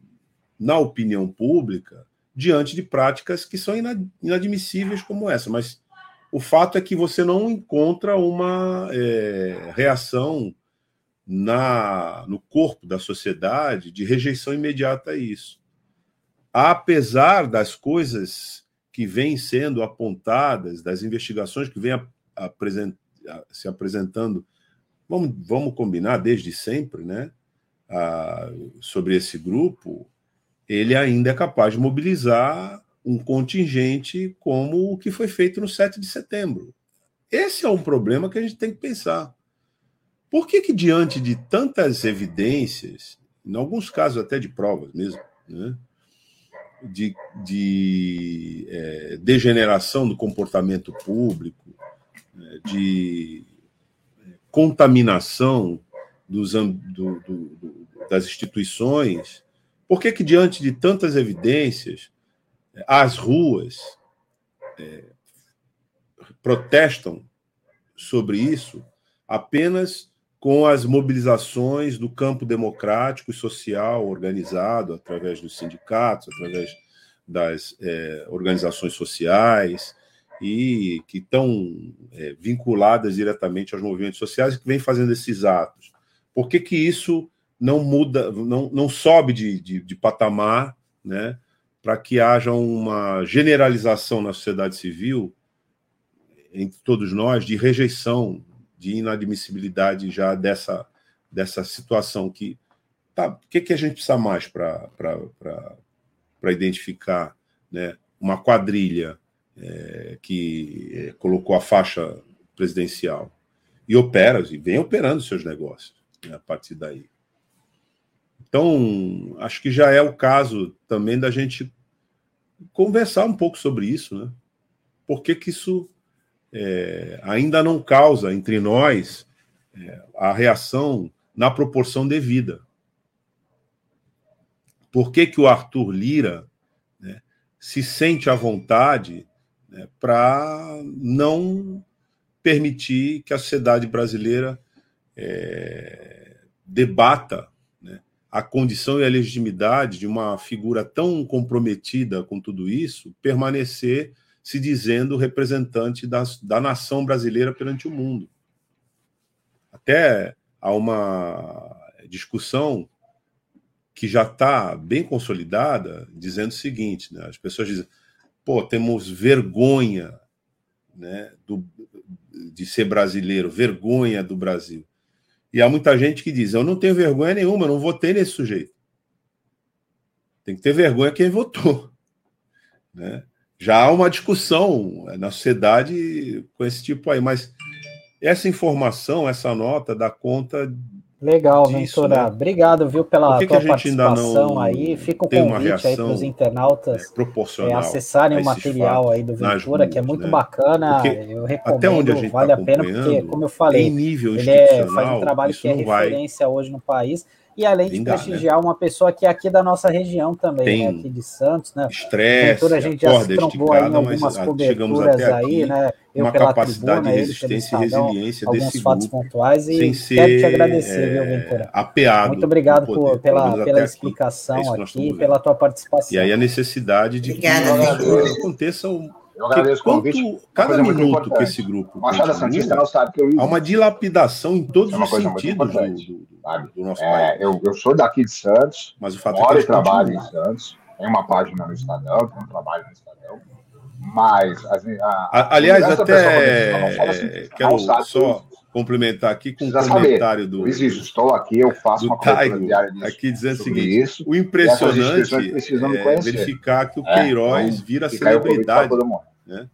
na opinião pública, diante de práticas que são inadmissíveis como essa. Mas o fato é que você não encontra uma é, reação na, no corpo da sociedade de rejeição imediata a isso. Apesar das coisas que vêm sendo apontadas, das investigações que vêm apresent, se apresentando, vamos, vamos combinar desde sempre, né? Sobre esse grupo, ele ainda é capaz de mobilizar um contingente como o que foi feito no 7 de setembro. Esse é um problema que a gente tem que pensar. Por que, que diante de tantas evidências, em alguns casos até de provas mesmo, né, de, de é, degeneração do comportamento público, de contaminação dos, do, do, das instituições, por que, que, diante de tantas evidências, as ruas é, protestam sobre isso apenas com as mobilizações do campo democrático e social organizado através dos sindicatos, através das é, organizações sociais, e que estão é, vinculadas diretamente aos movimentos sociais e que vêm fazendo esses atos. Por que, que isso não muda, não, não sobe de, de, de patamar, né, para que haja uma generalização na sociedade civil, entre todos nós, de rejeição, de inadmissibilidade já dessa, dessa situação que. Tá, o que, que a gente precisa mais para identificar né, uma quadrilha é, que é, colocou a faixa presidencial e opera, e vem operando seus negócios né, a partir daí. Então, acho que já é o caso também da gente conversar um pouco sobre isso, né? Por que, que isso é, ainda não causa entre nós é, a reação na proporção devida? Por que, que o Arthur Lira né, se sente à vontade né, para não permitir que a sociedade brasileira é, debata né, a condição e a legitimidade de uma figura tão comprometida com tudo isso permanecer se dizendo representante da, da nação brasileira perante o mundo. Até há uma discussão que já está bem consolidada, dizendo o seguinte: né, as pessoas dizem pô, temos vergonha né, do, de ser brasileiro, vergonha do Brasil. E há muita gente que diz: eu não tenho vergonha nenhuma, eu não votei nesse sujeito. Tem que ter vergonha quem votou. Né? Já há uma discussão na sociedade com esse tipo aí, mas essa informação, essa nota dá conta Legal, disso, Ventura. Né? Obrigado, viu, pela que tua que participação aí. Fica o convite aí para os internautas é, é, acessarem o material aí do Ventura, que é muito né? bacana. Porque eu recomendo, até onde a gente vale tá a pena, porque, como eu falei, ele é, faz um trabalho que é referência vai... hoje no país. E além de Vingar, né? prestigiar né? uma pessoa que é aqui da nossa região também, né? aqui de Santos, né? Estresse, a gente já se trombou aí em algumas coberturas aí, né? Eu uma capacidade tribuna, de resistência e resiliência alguns desse fatos grupo, pontuais e sem ser, quero te agradecer, viu, é, Ventura? Apeado Muito obrigado poder, por, pela, pela explicação aqui, é aqui pela tua participação. E aí a necessidade de Obrigada, que aconteça um eu agradeço o convite. Cada minuto que esse grupo. Machado Santista não sabe que eu. Há uma dilapidação em todos é os sentidos do, do, do, nosso é. Eu, eu sou daqui de Santos. Mas o fato moro é que e trabalho em Santos. Tem uma página no Estadão, tem um trabalho no Estadão. Mas, a, a, aliás, até é, quero só complementar aqui com um comentário saber. do. Existe, estou aqui, eu faço uma Taigo, aqui dizendo o seguinte: isso, o impressionante é verificar que o é, Queiroz então, vira celebridade. Né?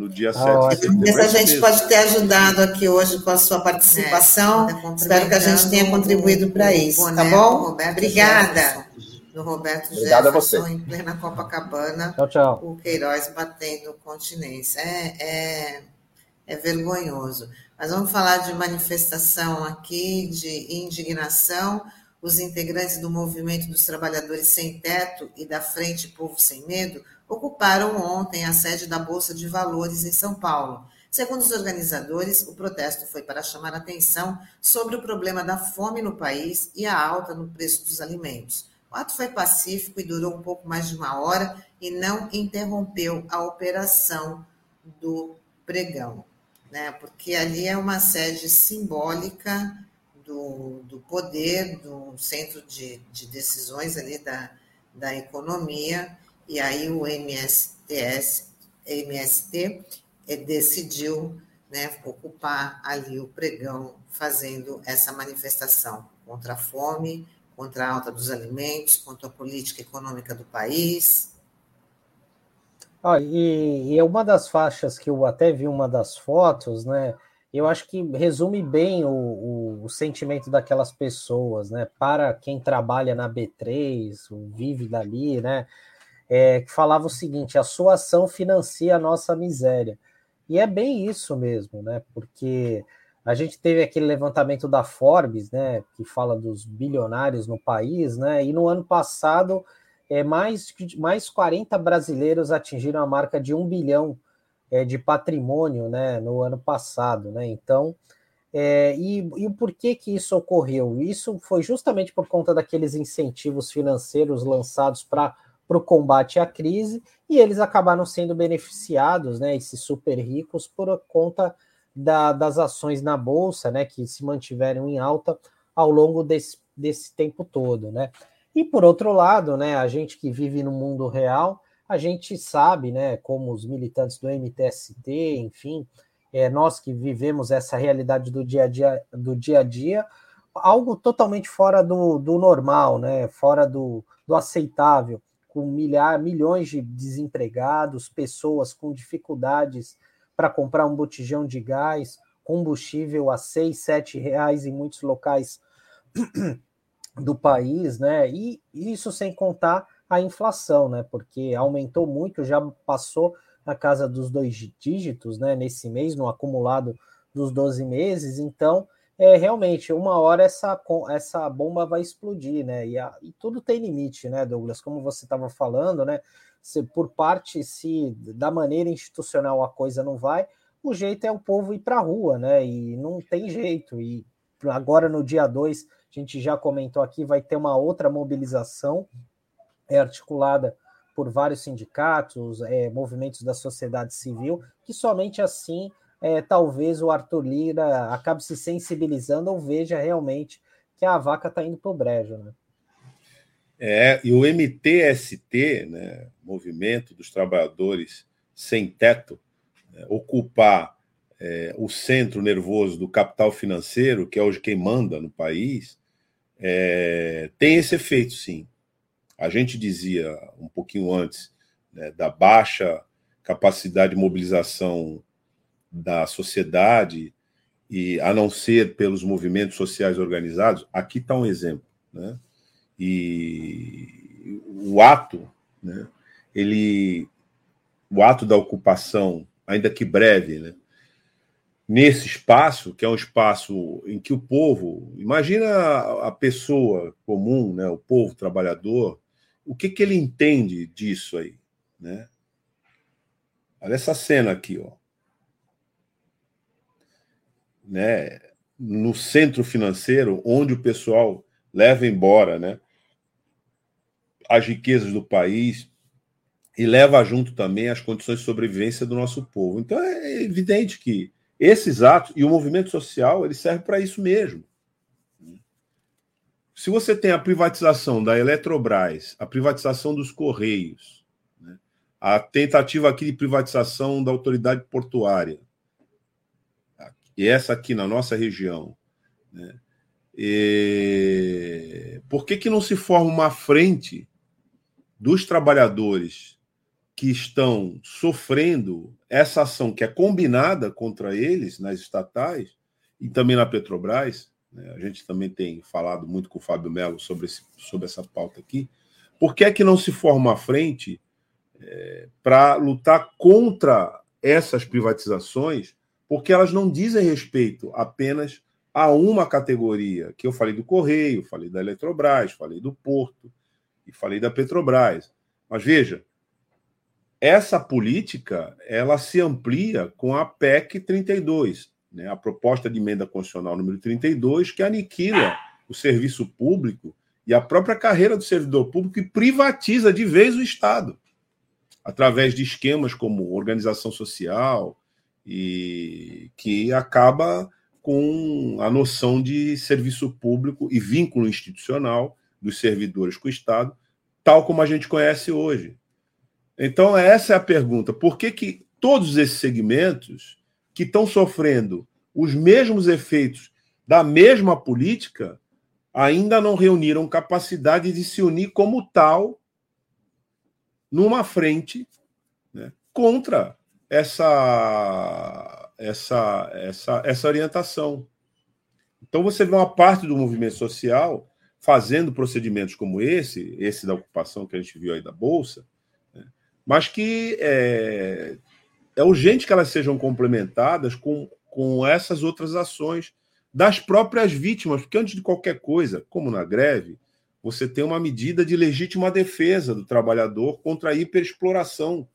No dia 7 ah, de setembro. Se a gente pode ter ajudado aqui hoje com a sua participação. É, Espero que a gente tenha contribuído para isso, tá bom? Roberto Obrigada. Jefferson, do Roberto Obrigada Jefferson, em plena Copacabana. Tchau, tchau. O Queiroz batendo continência. É, é, é vergonhoso. Mas vamos falar de manifestação aqui, de indignação. Os integrantes do Movimento dos Trabalhadores Sem Teto e da Frente Povo Sem Medo ocuparam ontem a sede da Bolsa de Valores em São Paulo. Segundo os organizadores, o protesto foi para chamar atenção sobre o problema da fome no país e a alta no preço dos alimentos. O ato foi pacífico e durou um pouco mais de uma hora e não interrompeu a operação do pregão, né? porque ali é uma sede simbólica do, do poder, do centro de, de decisões ali da, da economia, e aí o MSTS, MST eh, decidiu né, ocupar ali o pregão, fazendo essa manifestação contra a fome, contra a alta dos alimentos, contra a política econômica do país. Ah, e, e é uma das faixas que eu até vi uma das fotos, né? Eu acho que resume bem o, o, o sentimento daquelas pessoas, né? Para quem trabalha na B3, vive dali, né? É, que falava o seguinte: a sua ação financia a nossa miséria. E é bem isso mesmo, né? Porque a gente teve aquele levantamento da Forbes, né, que fala dos bilionários no país, né? E no ano passado, é, mais, mais 40 brasileiros atingiram a marca de um bilhão é, de patrimônio, né, no ano passado, né? Então, é, e, e o porquê que isso ocorreu? Isso foi justamente por conta daqueles incentivos financeiros lançados para para o combate à crise e eles acabaram sendo beneficiados, né, esses super ricos, por conta da, das ações na bolsa, né, que se mantiveram em alta ao longo desse, desse tempo todo, né. E por outro lado, né, a gente que vive no mundo real, a gente sabe, né, como os militantes do MTST, enfim, é, nós que vivemos essa realidade do dia a dia, do dia a dia, algo totalmente fora do, do normal, né, fora do, do aceitável com milhar, milhões de desempregados, pessoas com dificuldades para comprar um botijão de gás, combustível a seis, sete reais em muitos locais do país, né? E isso sem contar a inflação, né? Porque aumentou muito, já passou na casa dos dois dígitos, né? Nesse mês, no acumulado dos 12 meses, então é realmente uma hora essa, essa bomba vai explodir, né? E, a, e tudo tem limite, né, Douglas? Como você estava falando, né? Se, por parte, se da maneira institucional a coisa não vai, o jeito é o povo ir para a rua, né? E não tem jeito. E agora no dia 2, a gente já comentou aqui, vai ter uma outra mobilização é, articulada por vários sindicatos, é, movimentos da sociedade civil, que somente assim é, talvez o Arthur Lira acabe se sensibilizando ou veja realmente que a vaca está indo para o brejo. Né? É, e o MTST, né, Movimento dos Trabalhadores Sem Teto, né, ocupar é, o centro nervoso do capital financeiro, que é hoje quem manda no país, é, tem esse efeito, sim. A gente dizia um pouquinho antes né, da baixa capacidade de mobilização da sociedade e a não ser pelos movimentos sociais organizados, aqui está um exemplo, né? E o ato, né? Ele, o ato da ocupação, ainda que breve, né? Nesse espaço, que é um espaço em que o povo, imagina a pessoa comum, né? O povo trabalhador, o que que ele entende disso aí, né? Olha essa cena aqui, ó né, no centro financeiro, onde o pessoal leva embora né, as riquezas do país e leva junto também as condições de sobrevivência do nosso povo. Então é evidente que esses atos e o movimento social ele serve para isso mesmo. Se você tem a privatização da Eletrobras, a privatização dos Correios, né, a tentativa aqui de privatização da autoridade portuária, e essa aqui na nossa região, né? E... por que, que não se forma uma frente dos trabalhadores que estão sofrendo essa ação que é combinada contra eles nas estatais e também na Petrobras? Né? A gente também tem falado muito com o Fábio Melo sobre, sobre essa pauta aqui. Por que é que não se forma uma frente é, para lutar contra essas privatizações? Porque elas não dizem respeito apenas a uma categoria, que eu falei do Correio, falei da Eletrobras, falei do Porto e falei da Petrobras. Mas veja, essa política ela se amplia com a PEC 32, né, a proposta de emenda constitucional número 32, que aniquila o serviço público e a própria carreira do servidor público e privatiza de vez o Estado, através de esquemas como organização social, e que acaba com a noção de serviço público e vínculo institucional dos servidores com o Estado, tal como a gente conhece hoje. Então, essa é a pergunta: por que, que todos esses segmentos que estão sofrendo os mesmos efeitos da mesma política ainda não reuniram capacidade de se unir como tal numa frente né, contra essa, essa, essa, essa orientação. Então você vê uma parte do movimento social fazendo procedimentos como esse, esse da ocupação que a gente viu aí da Bolsa, né, mas que é, é urgente que elas sejam complementadas com, com essas outras ações das próprias vítimas, porque antes de qualquer coisa, como na greve, você tem uma medida de legítima defesa do trabalhador contra a hiperexploração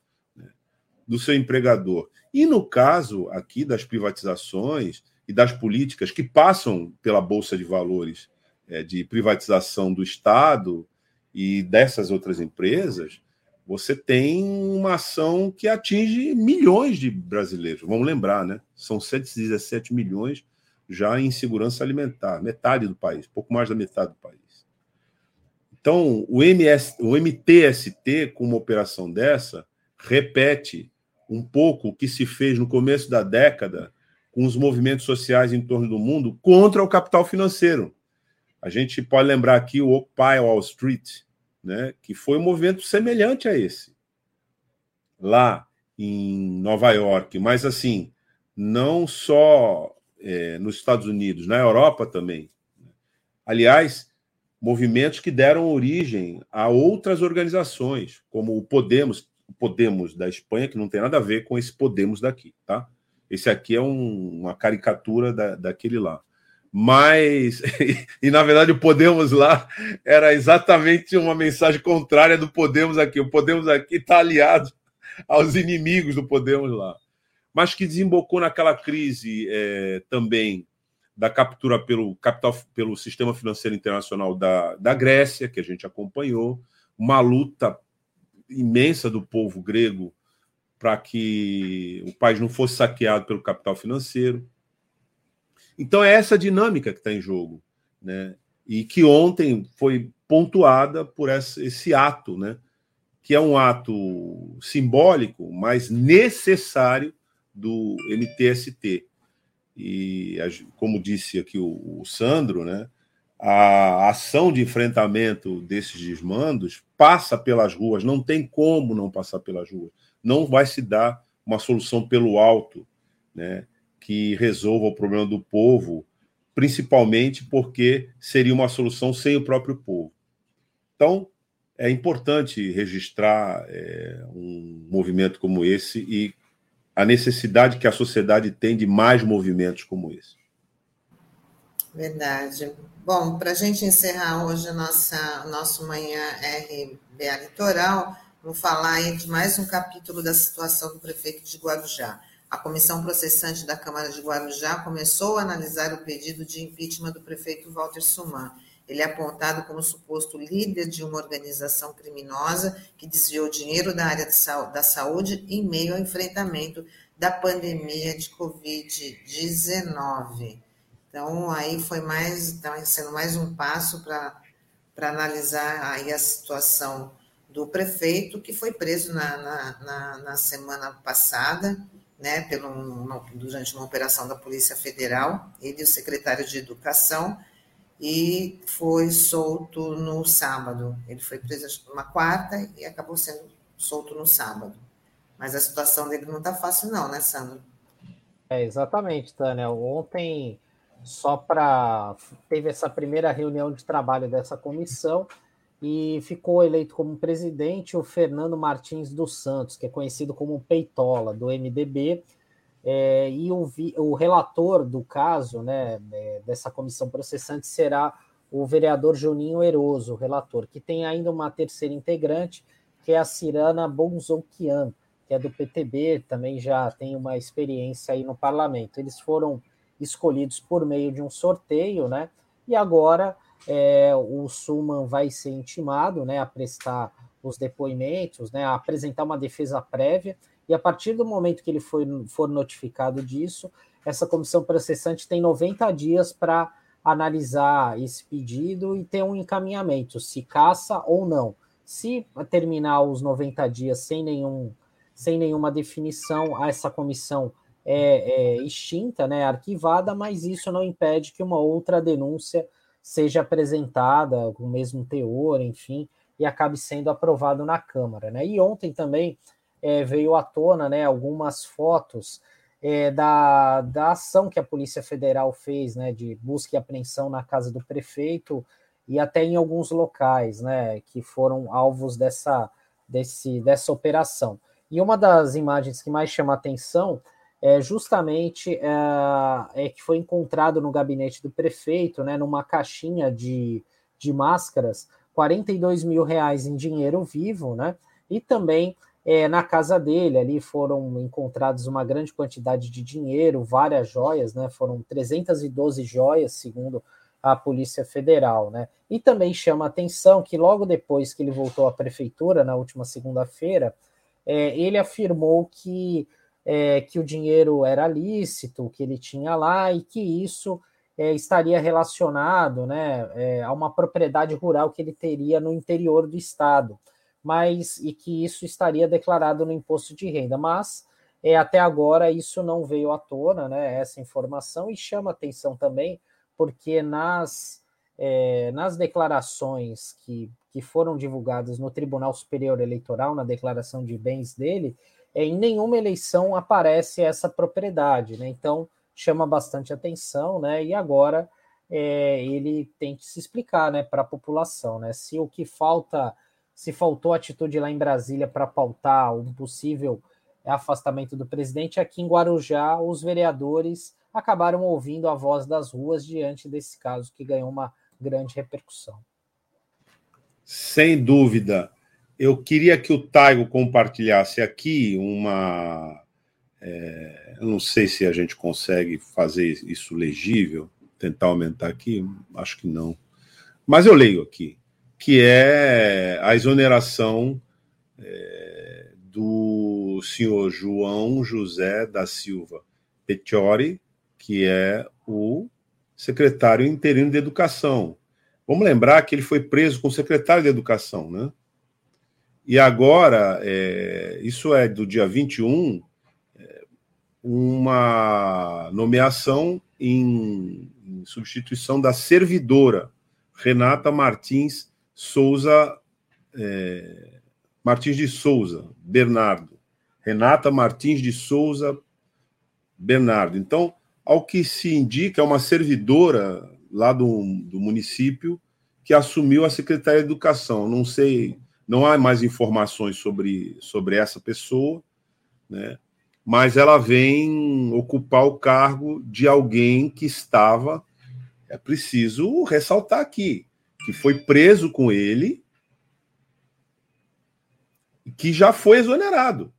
do seu empregador. E no caso aqui das privatizações e das políticas que passam pela Bolsa de Valores é, de privatização do Estado e dessas outras empresas, você tem uma ação que atinge milhões de brasileiros. Vamos lembrar, né? São 117 milhões já em segurança alimentar, metade do país, pouco mais da metade do país. Então, o, MS, o MTST, com uma operação dessa, repete um pouco o que se fez no começo da década com os movimentos sociais em torno do mundo contra o capital financeiro. A gente pode lembrar aqui o Occupy Wall Street, né, que foi um movimento semelhante a esse, lá em Nova York, mas assim, não só é, nos Estados Unidos, na Europa também. Aliás, movimentos que deram origem a outras organizações, como o Podemos, o Podemos da Espanha, que não tem nada a ver com esse Podemos daqui, tá? Esse aqui é um, uma caricatura da, daquele lá mas e na verdade o Podemos lá era exatamente uma mensagem contrária do Podemos aqui. O Podemos aqui está aliado aos inimigos do Podemos lá, mas que desembocou naquela crise é, também da captura pelo capital pelo sistema financeiro internacional da, da Grécia que a gente acompanhou, uma luta imensa do povo grego para que o país não fosse saqueado pelo capital financeiro então é essa dinâmica que está em jogo, né? E que ontem foi pontuada por esse ato, né? Que é um ato simbólico, mas necessário do MTST. E como disse aqui o, Sandro, né? A ação de enfrentamento desses desmandos passa pelas ruas, não tem como não passar pelas ruas. Não vai se dar uma solução pelo alto, né? que resolva o problema do povo, principalmente porque seria uma solução sem o próprio povo. Então, é importante registrar é, um movimento como esse e a necessidade que a sociedade tem de mais movimentos como esse. Verdade. Bom, para a gente encerrar hoje nossa nosso manhã RBA Litoral, vou falar de mais um capítulo da situação do prefeito de Guarujá. A comissão processante da Câmara de Guarujá começou a analisar o pedido de impeachment do prefeito Walter Suman. Ele é apontado como suposto líder de uma organização criminosa que desviou dinheiro da área da saúde em meio ao enfrentamento da pandemia de Covid-19. Então, aí foi mais, está sendo mais um passo para analisar aí a situação do prefeito, que foi preso na, na, na, na semana passada, né, pelo, durante uma operação da Polícia Federal, ele e o secretário de Educação, e foi solto no sábado. Ele foi preso numa quarta e acabou sendo solto no sábado. Mas a situação dele não está fácil, não, né, Sandro? É, exatamente, Tânia. Ontem, só para. Teve essa primeira reunião de trabalho dessa comissão e ficou eleito como presidente o Fernando Martins dos Santos, que é conhecido como Peitola, do MDB. É, e o, o, relator do caso, né, é, dessa comissão processante, será o vereador Juninho Eroso, relator, que tem ainda uma terceira integrante, que é a Cirana Bonzoukian, que é do PTB, também já tem uma experiência aí no parlamento. Eles foram escolhidos por meio de um sorteio, né? E agora é, o Suman vai ser intimado, né, a prestar os depoimentos, né, a apresentar uma defesa prévia e a partir do momento que ele foi, for notificado disso, essa comissão processante tem 90 dias para analisar esse pedido e ter um encaminhamento, se caça ou não. Se terminar os 90 dias sem, nenhum, sem nenhuma definição, essa comissão é, é extinta, né, arquivada, mas isso não impede que uma outra denúncia seja apresentada com o mesmo teor, enfim, e acabe sendo aprovado na Câmara. Né? E ontem também é, veio à tona né, algumas fotos é, da, da ação que a Polícia Federal fez, né, de busca e apreensão na casa do prefeito e até em alguns locais, né, que foram alvos dessa, desse, dessa operação. E uma das imagens que mais chama atenção é justamente é, é, que foi encontrado no gabinete do prefeito, né, numa caixinha de, de máscaras, 42 mil reais em dinheiro vivo, né, e também é, na casa dele ali foram encontrados uma grande quantidade de dinheiro, várias joias, né? Foram 312 joias, segundo a Polícia Federal, né? E também chama atenção que logo depois que ele voltou à prefeitura, na última segunda-feira, é, ele afirmou que, é, que o dinheiro era lícito, que ele tinha lá e que isso é, estaria relacionado né, é, a uma propriedade rural que ele teria no interior do estado mas e que isso estaria declarado no imposto de renda. Mas é, até agora isso não veio à tona, né, essa informação, e chama atenção também, porque nas, é, nas declarações que, que foram divulgadas no Tribunal Superior Eleitoral, na declaração de bens dele, em nenhuma eleição aparece essa propriedade, né? Então chama bastante atenção, né? E agora é, ele tem que se explicar, né, para a população, né? Se o que falta se faltou atitude lá em Brasília para pautar um possível afastamento do presidente, aqui em Guarujá os vereadores acabaram ouvindo a voz das ruas diante desse caso que ganhou uma grande repercussão. Sem dúvida. Eu queria que o Taigo compartilhasse aqui uma. É, eu não sei se a gente consegue fazer isso legível, tentar aumentar aqui, acho que não. Mas eu leio aqui que é a exoneração é, do senhor João José da Silva Petiori, que é o secretário interino de Educação. Vamos lembrar que ele foi preso com o secretário de Educação, né? E agora, é, isso é do dia 21, é, uma nomeação em, em substituição da servidora Renata Martins Souza, é, Martins de Souza, Bernardo. Renata Martins de Souza, Bernardo. Então, ao que se indica, é uma servidora lá do, do município que assumiu a Secretaria de Educação. Não sei, não há mais informações sobre, sobre essa pessoa, né? mas ela vem ocupar o cargo de alguém que estava. É preciso ressaltar aqui que foi preso com ele e que já foi exonerado.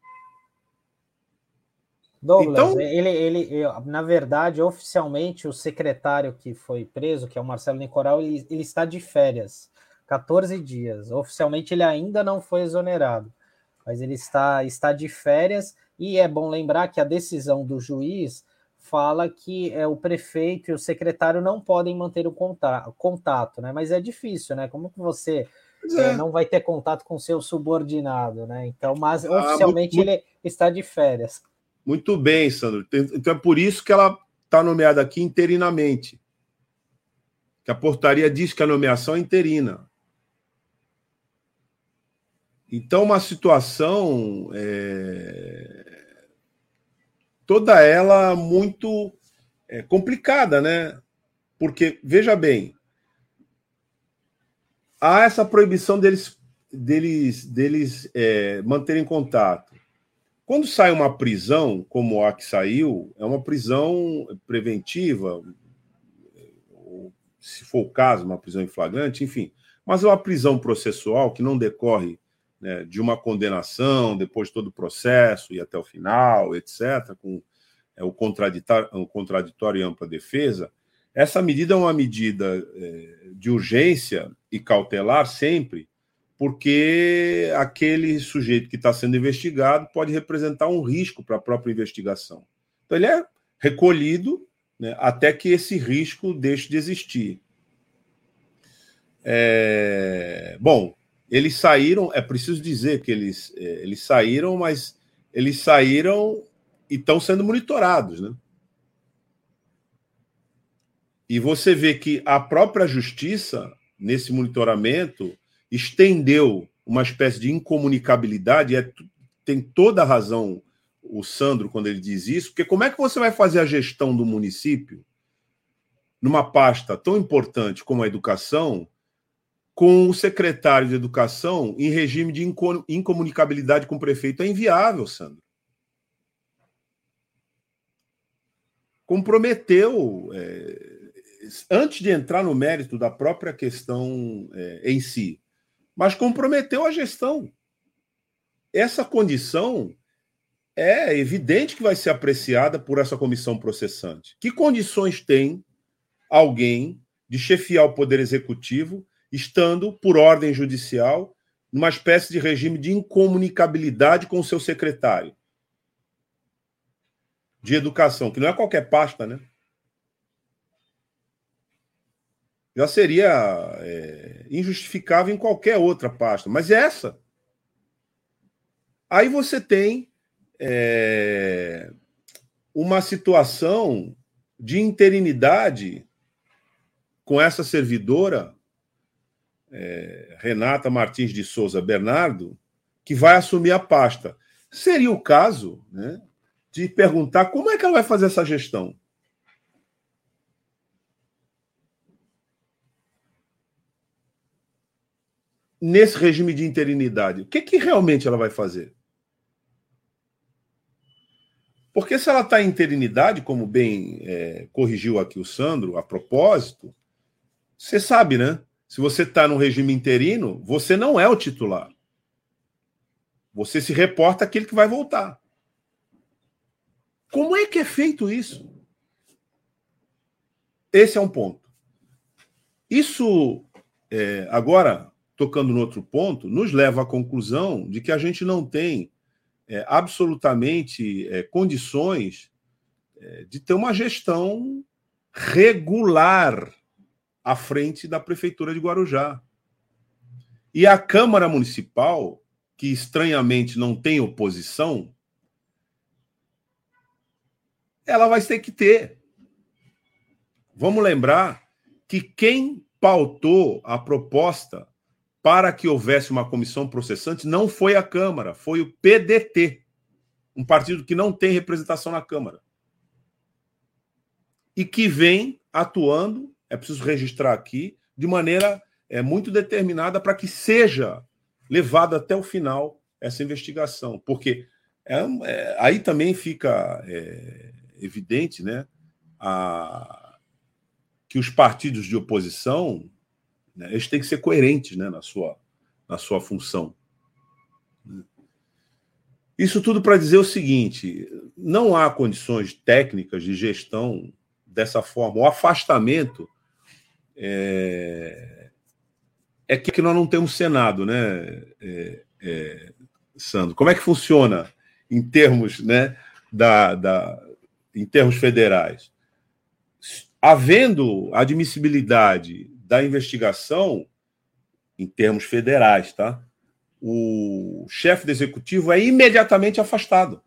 Douglas, então, ele, ele, na verdade, oficialmente, o secretário que foi preso, que é o Marcelo Nicoral, ele, ele está de férias, 14 dias. Oficialmente, ele ainda não foi exonerado, mas ele está, está de férias. E é bom lembrar que a decisão do juiz fala que é, o prefeito e o secretário não podem manter o contato, contato, né? Mas é difícil, né? Como que você é. É, não vai ter contato com seu subordinado, né? Então, mas ah, oficialmente muito, ele está de férias. Muito bem, Sandro. Então é por isso que ela está nomeada aqui interinamente. Que a portaria diz que a nomeação é interina. Então, uma situação é... toda ela muito é, complicada, né? Porque, veja bem, há essa proibição deles, deles, deles é, manterem contato. Quando sai uma prisão, como a que saiu, é uma prisão preventiva, se for o caso, uma prisão em flagrante, enfim, mas é uma prisão processual que não decorre né, de uma condenação, depois de todo o processo e até o final, etc., com é, o, contraditório, o contraditório e ampla defesa, essa medida é uma medida é, de urgência e cautelar sempre, porque aquele sujeito que está sendo investigado pode representar um risco para a própria investigação. Então, ele é recolhido né, até que esse risco deixe de existir. É... Bom, eles saíram, é preciso dizer que eles, é, eles saíram, mas eles saíram e estão sendo monitorados. Né? E você vê que a própria justiça, nesse monitoramento, estendeu uma espécie de incomunicabilidade, é, tem toda a razão o Sandro quando ele diz isso, porque como é que você vai fazer a gestão do município numa pasta tão importante como a educação, com o secretário de educação em regime de incomunicabilidade com o prefeito? É inviável, Sandro. Comprometeu. É antes de entrar no mérito da própria questão é, em si, mas comprometeu a gestão. Essa condição é evidente que vai ser apreciada por essa comissão processante. Que condições tem alguém de chefiar o Poder Executivo estando, por ordem judicial, numa espécie de regime de incomunicabilidade com o seu secretário de educação, que não é qualquer pasta, né? já seria é, injustificável em qualquer outra pasta, mas essa. Aí você tem é, uma situação de interinidade com essa servidora, é, Renata Martins de Souza Bernardo, que vai assumir a pasta. Seria o caso né, de perguntar como é que ela vai fazer essa gestão. nesse regime de interinidade? O que, que realmente ela vai fazer? Porque se ela está em interinidade, como bem é, corrigiu aqui o Sandro, a propósito, você sabe, né? Se você está no regime interino, você não é o titular. Você se reporta aquele que vai voltar. Como é que é feito isso? Esse é um ponto. Isso, é, agora, tocando no outro ponto, nos leva à conclusão de que a gente não tem é, absolutamente é, condições é, de ter uma gestão regular à frente da Prefeitura de Guarujá. E a Câmara Municipal, que estranhamente não tem oposição, ela vai ter que ter. Vamos lembrar que quem pautou a proposta para que houvesse uma comissão processante não foi a Câmara, foi o PDT, um partido que não tem representação na Câmara. E que vem atuando, é preciso registrar aqui, de maneira é, muito determinada para que seja levada até o final essa investigação. Porque é, é, aí também fica é, evidente né, a, que os partidos de oposição né? Eles têm que ser coerentes né, na, sua, na sua função. Isso tudo para dizer o seguinte: não há condições técnicas de gestão dessa forma. O afastamento é, é que nós não temos Senado, né, é, é, Sandro? Como é que funciona em termos, né, da, da, em termos federais? Havendo admissibilidade da investigação, em termos federais, tá? O chefe do executivo é imediatamente afastado.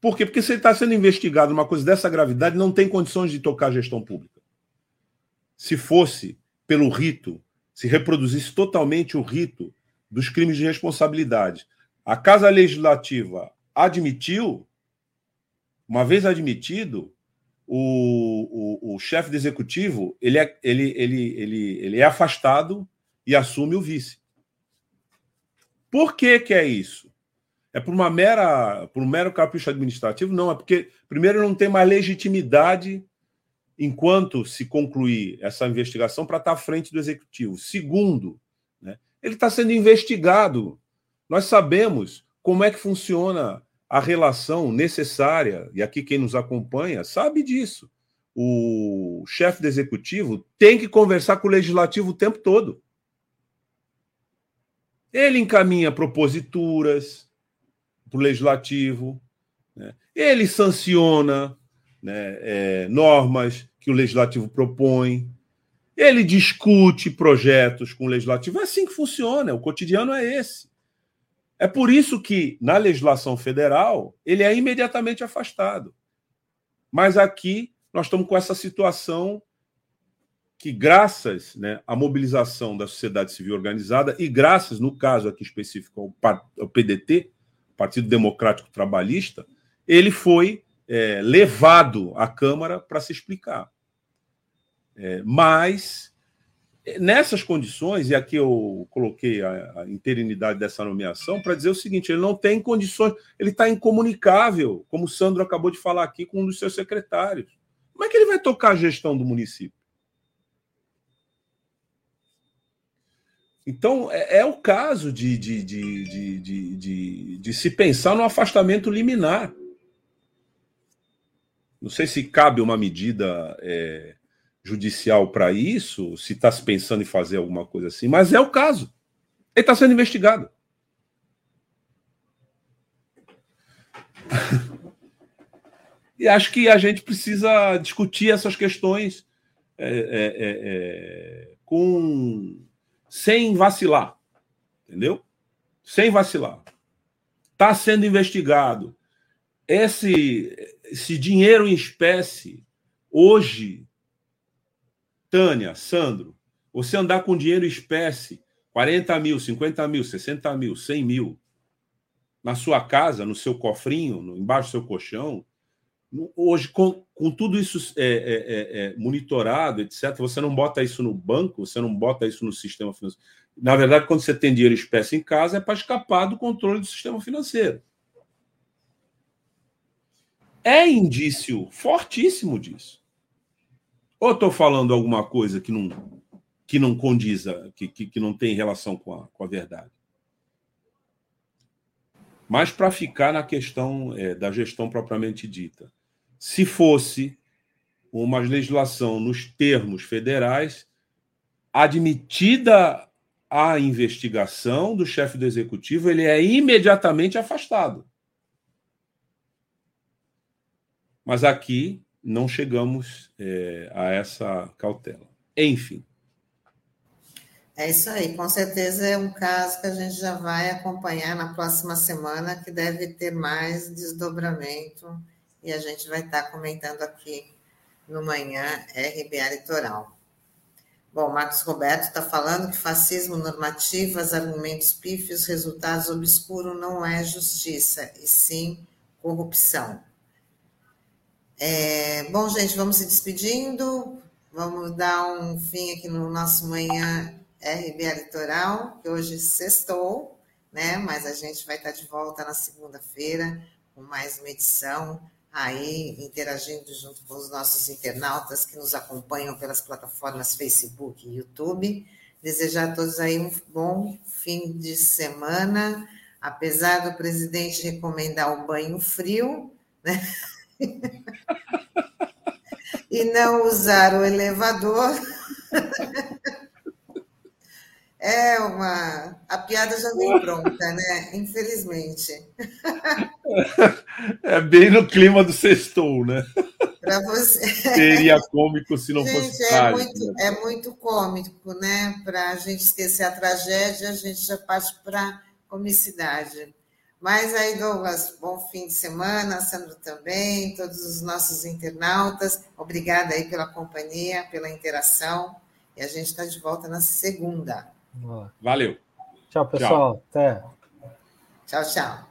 Por quê? Porque se ele está sendo investigado numa coisa dessa gravidade, não tem condições de tocar a gestão pública. Se fosse pelo rito, se reproduzisse totalmente o rito dos crimes de responsabilidade, a Casa Legislativa admitiu, uma vez admitido, o, o, o chefe do executivo ele é, ele, ele, ele, ele é afastado e assume o vice. Por que, que é isso? É por uma mera, por um mero capricho administrativo? Não, é porque primeiro não tem mais legitimidade enquanto se concluir essa investigação para estar à frente do executivo. Segundo, né, ele está sendo investigado. Nós sabemos como é que funciona a relação necessária, e aqui quem nos acompanha sabe disso. O chefe do executivo tem que conversar com o legislativo o tempo todo. Ele encaminha proposituras para o legislativo, né? ele sanciona né, é, normas que o legislativo propõe, ele discute projetos com o legislativo. É assim que funciona, o cotidiano é esse. É por isso que, na legislação federal, ele é imediatamente afastado. Mas aqui nós estamos com essa situação que, graças né, à mobilização da sociedade civil organizada, e graças, no caso aqui específico, ao PDT, Partido Democrático Trabalhista, ele foi é, levado à Câmara para se explicar. É, mas Nessas condições, e aqui eu coloquei a, a interinidade dessa nomeação para dizer o seguinte: ele não tem condições, ele está incomunicável, como o Sandro acabou de falar aqui com um dos seus secretários. Como é que ele vai tocar a gestão do município? Então, é, é o caso de, de, de, de, de, de se pensar no afastamento liminar. Não sei se cabe uma medida é, judicial para isso, se está se pensando em fazer alguma coisa assim, mas é o caso. Ele está sendo investigado. e acho que a gente precisa discutir essas questões é, é, é, é com sem vacilar, entendeu? Sem vacilar. Está sendo investigado. Esse, esse dinheiro em espécie hoje Tânia, Sandro, você andar com dinheiro espécie, 40 mil, 50 mil, 60 mil, 100 mil, na sua casa, no seu cofrinho, no, embaixo do seu colchão, hoje, com, com tudo isso é, é, é, é, monitorado, etc., você não bota isso no banco, você não bota isso no sistema financeiro. Na verdade, quando você tem dinheiro espécie em casa, é para escapar do controle do sistema financeiro. É indício fortíssimo disso. Ou estou falando alguma coisa que não, que não condiza, que, que, que não tem relação com a, com a verdade? Mas para ficar na questão é, da gestão propriamente dita, se fosse uma legislação nos termos federais, admitida a investigação do chefe do executivo, ele é imediatamente afastado. Mas aqui não chegamos é, a essa cautela. Enfim. É isso aí, com certeza é um caso que a gente já vai acompanhar na próxima semana, que deve ter mais desdobramento, e a gente vai estar comentando aqui no Manhã RBA Litoral. Bom, Marcos Roberto está falando que fascismo normativo, argumentos pífios, resultados obscuros não é justiça, e sim corrupção. É, bom, gente, vamos se despedindo. Vamos dar um fim aqui no nosso manhã RBA Litoral, que hoje sextou, né? Mas a gente vai estar de volta na segunda-feira com mais uma edição aí, interagindo junto com os nossos internautas que nos acompanham pelas plataformas Facebook e YouTube. Desejar a todos aí um bom fim de semana, apesar do presidente recomendar o banho frio, né? e não usar o elevador. É uma. A piada já vem pronta, né? Infelizmente. É bem no clima do sextou, né? Para você. Seria cômico se não gente, fosse é trágico. Muito, né? É muito cômico, né? Para a gente esquecer a tragédia, a gente já parte para comicidade. Mas aí, Douglas, bom fim de semana, Sandro também, todos os nossos internautas. Obrigada aí pela companhia, pela interação. E a gente está de volta na segunda. Valeu. Tchau, pessoal. Tchau. Até. Tchau, tchau.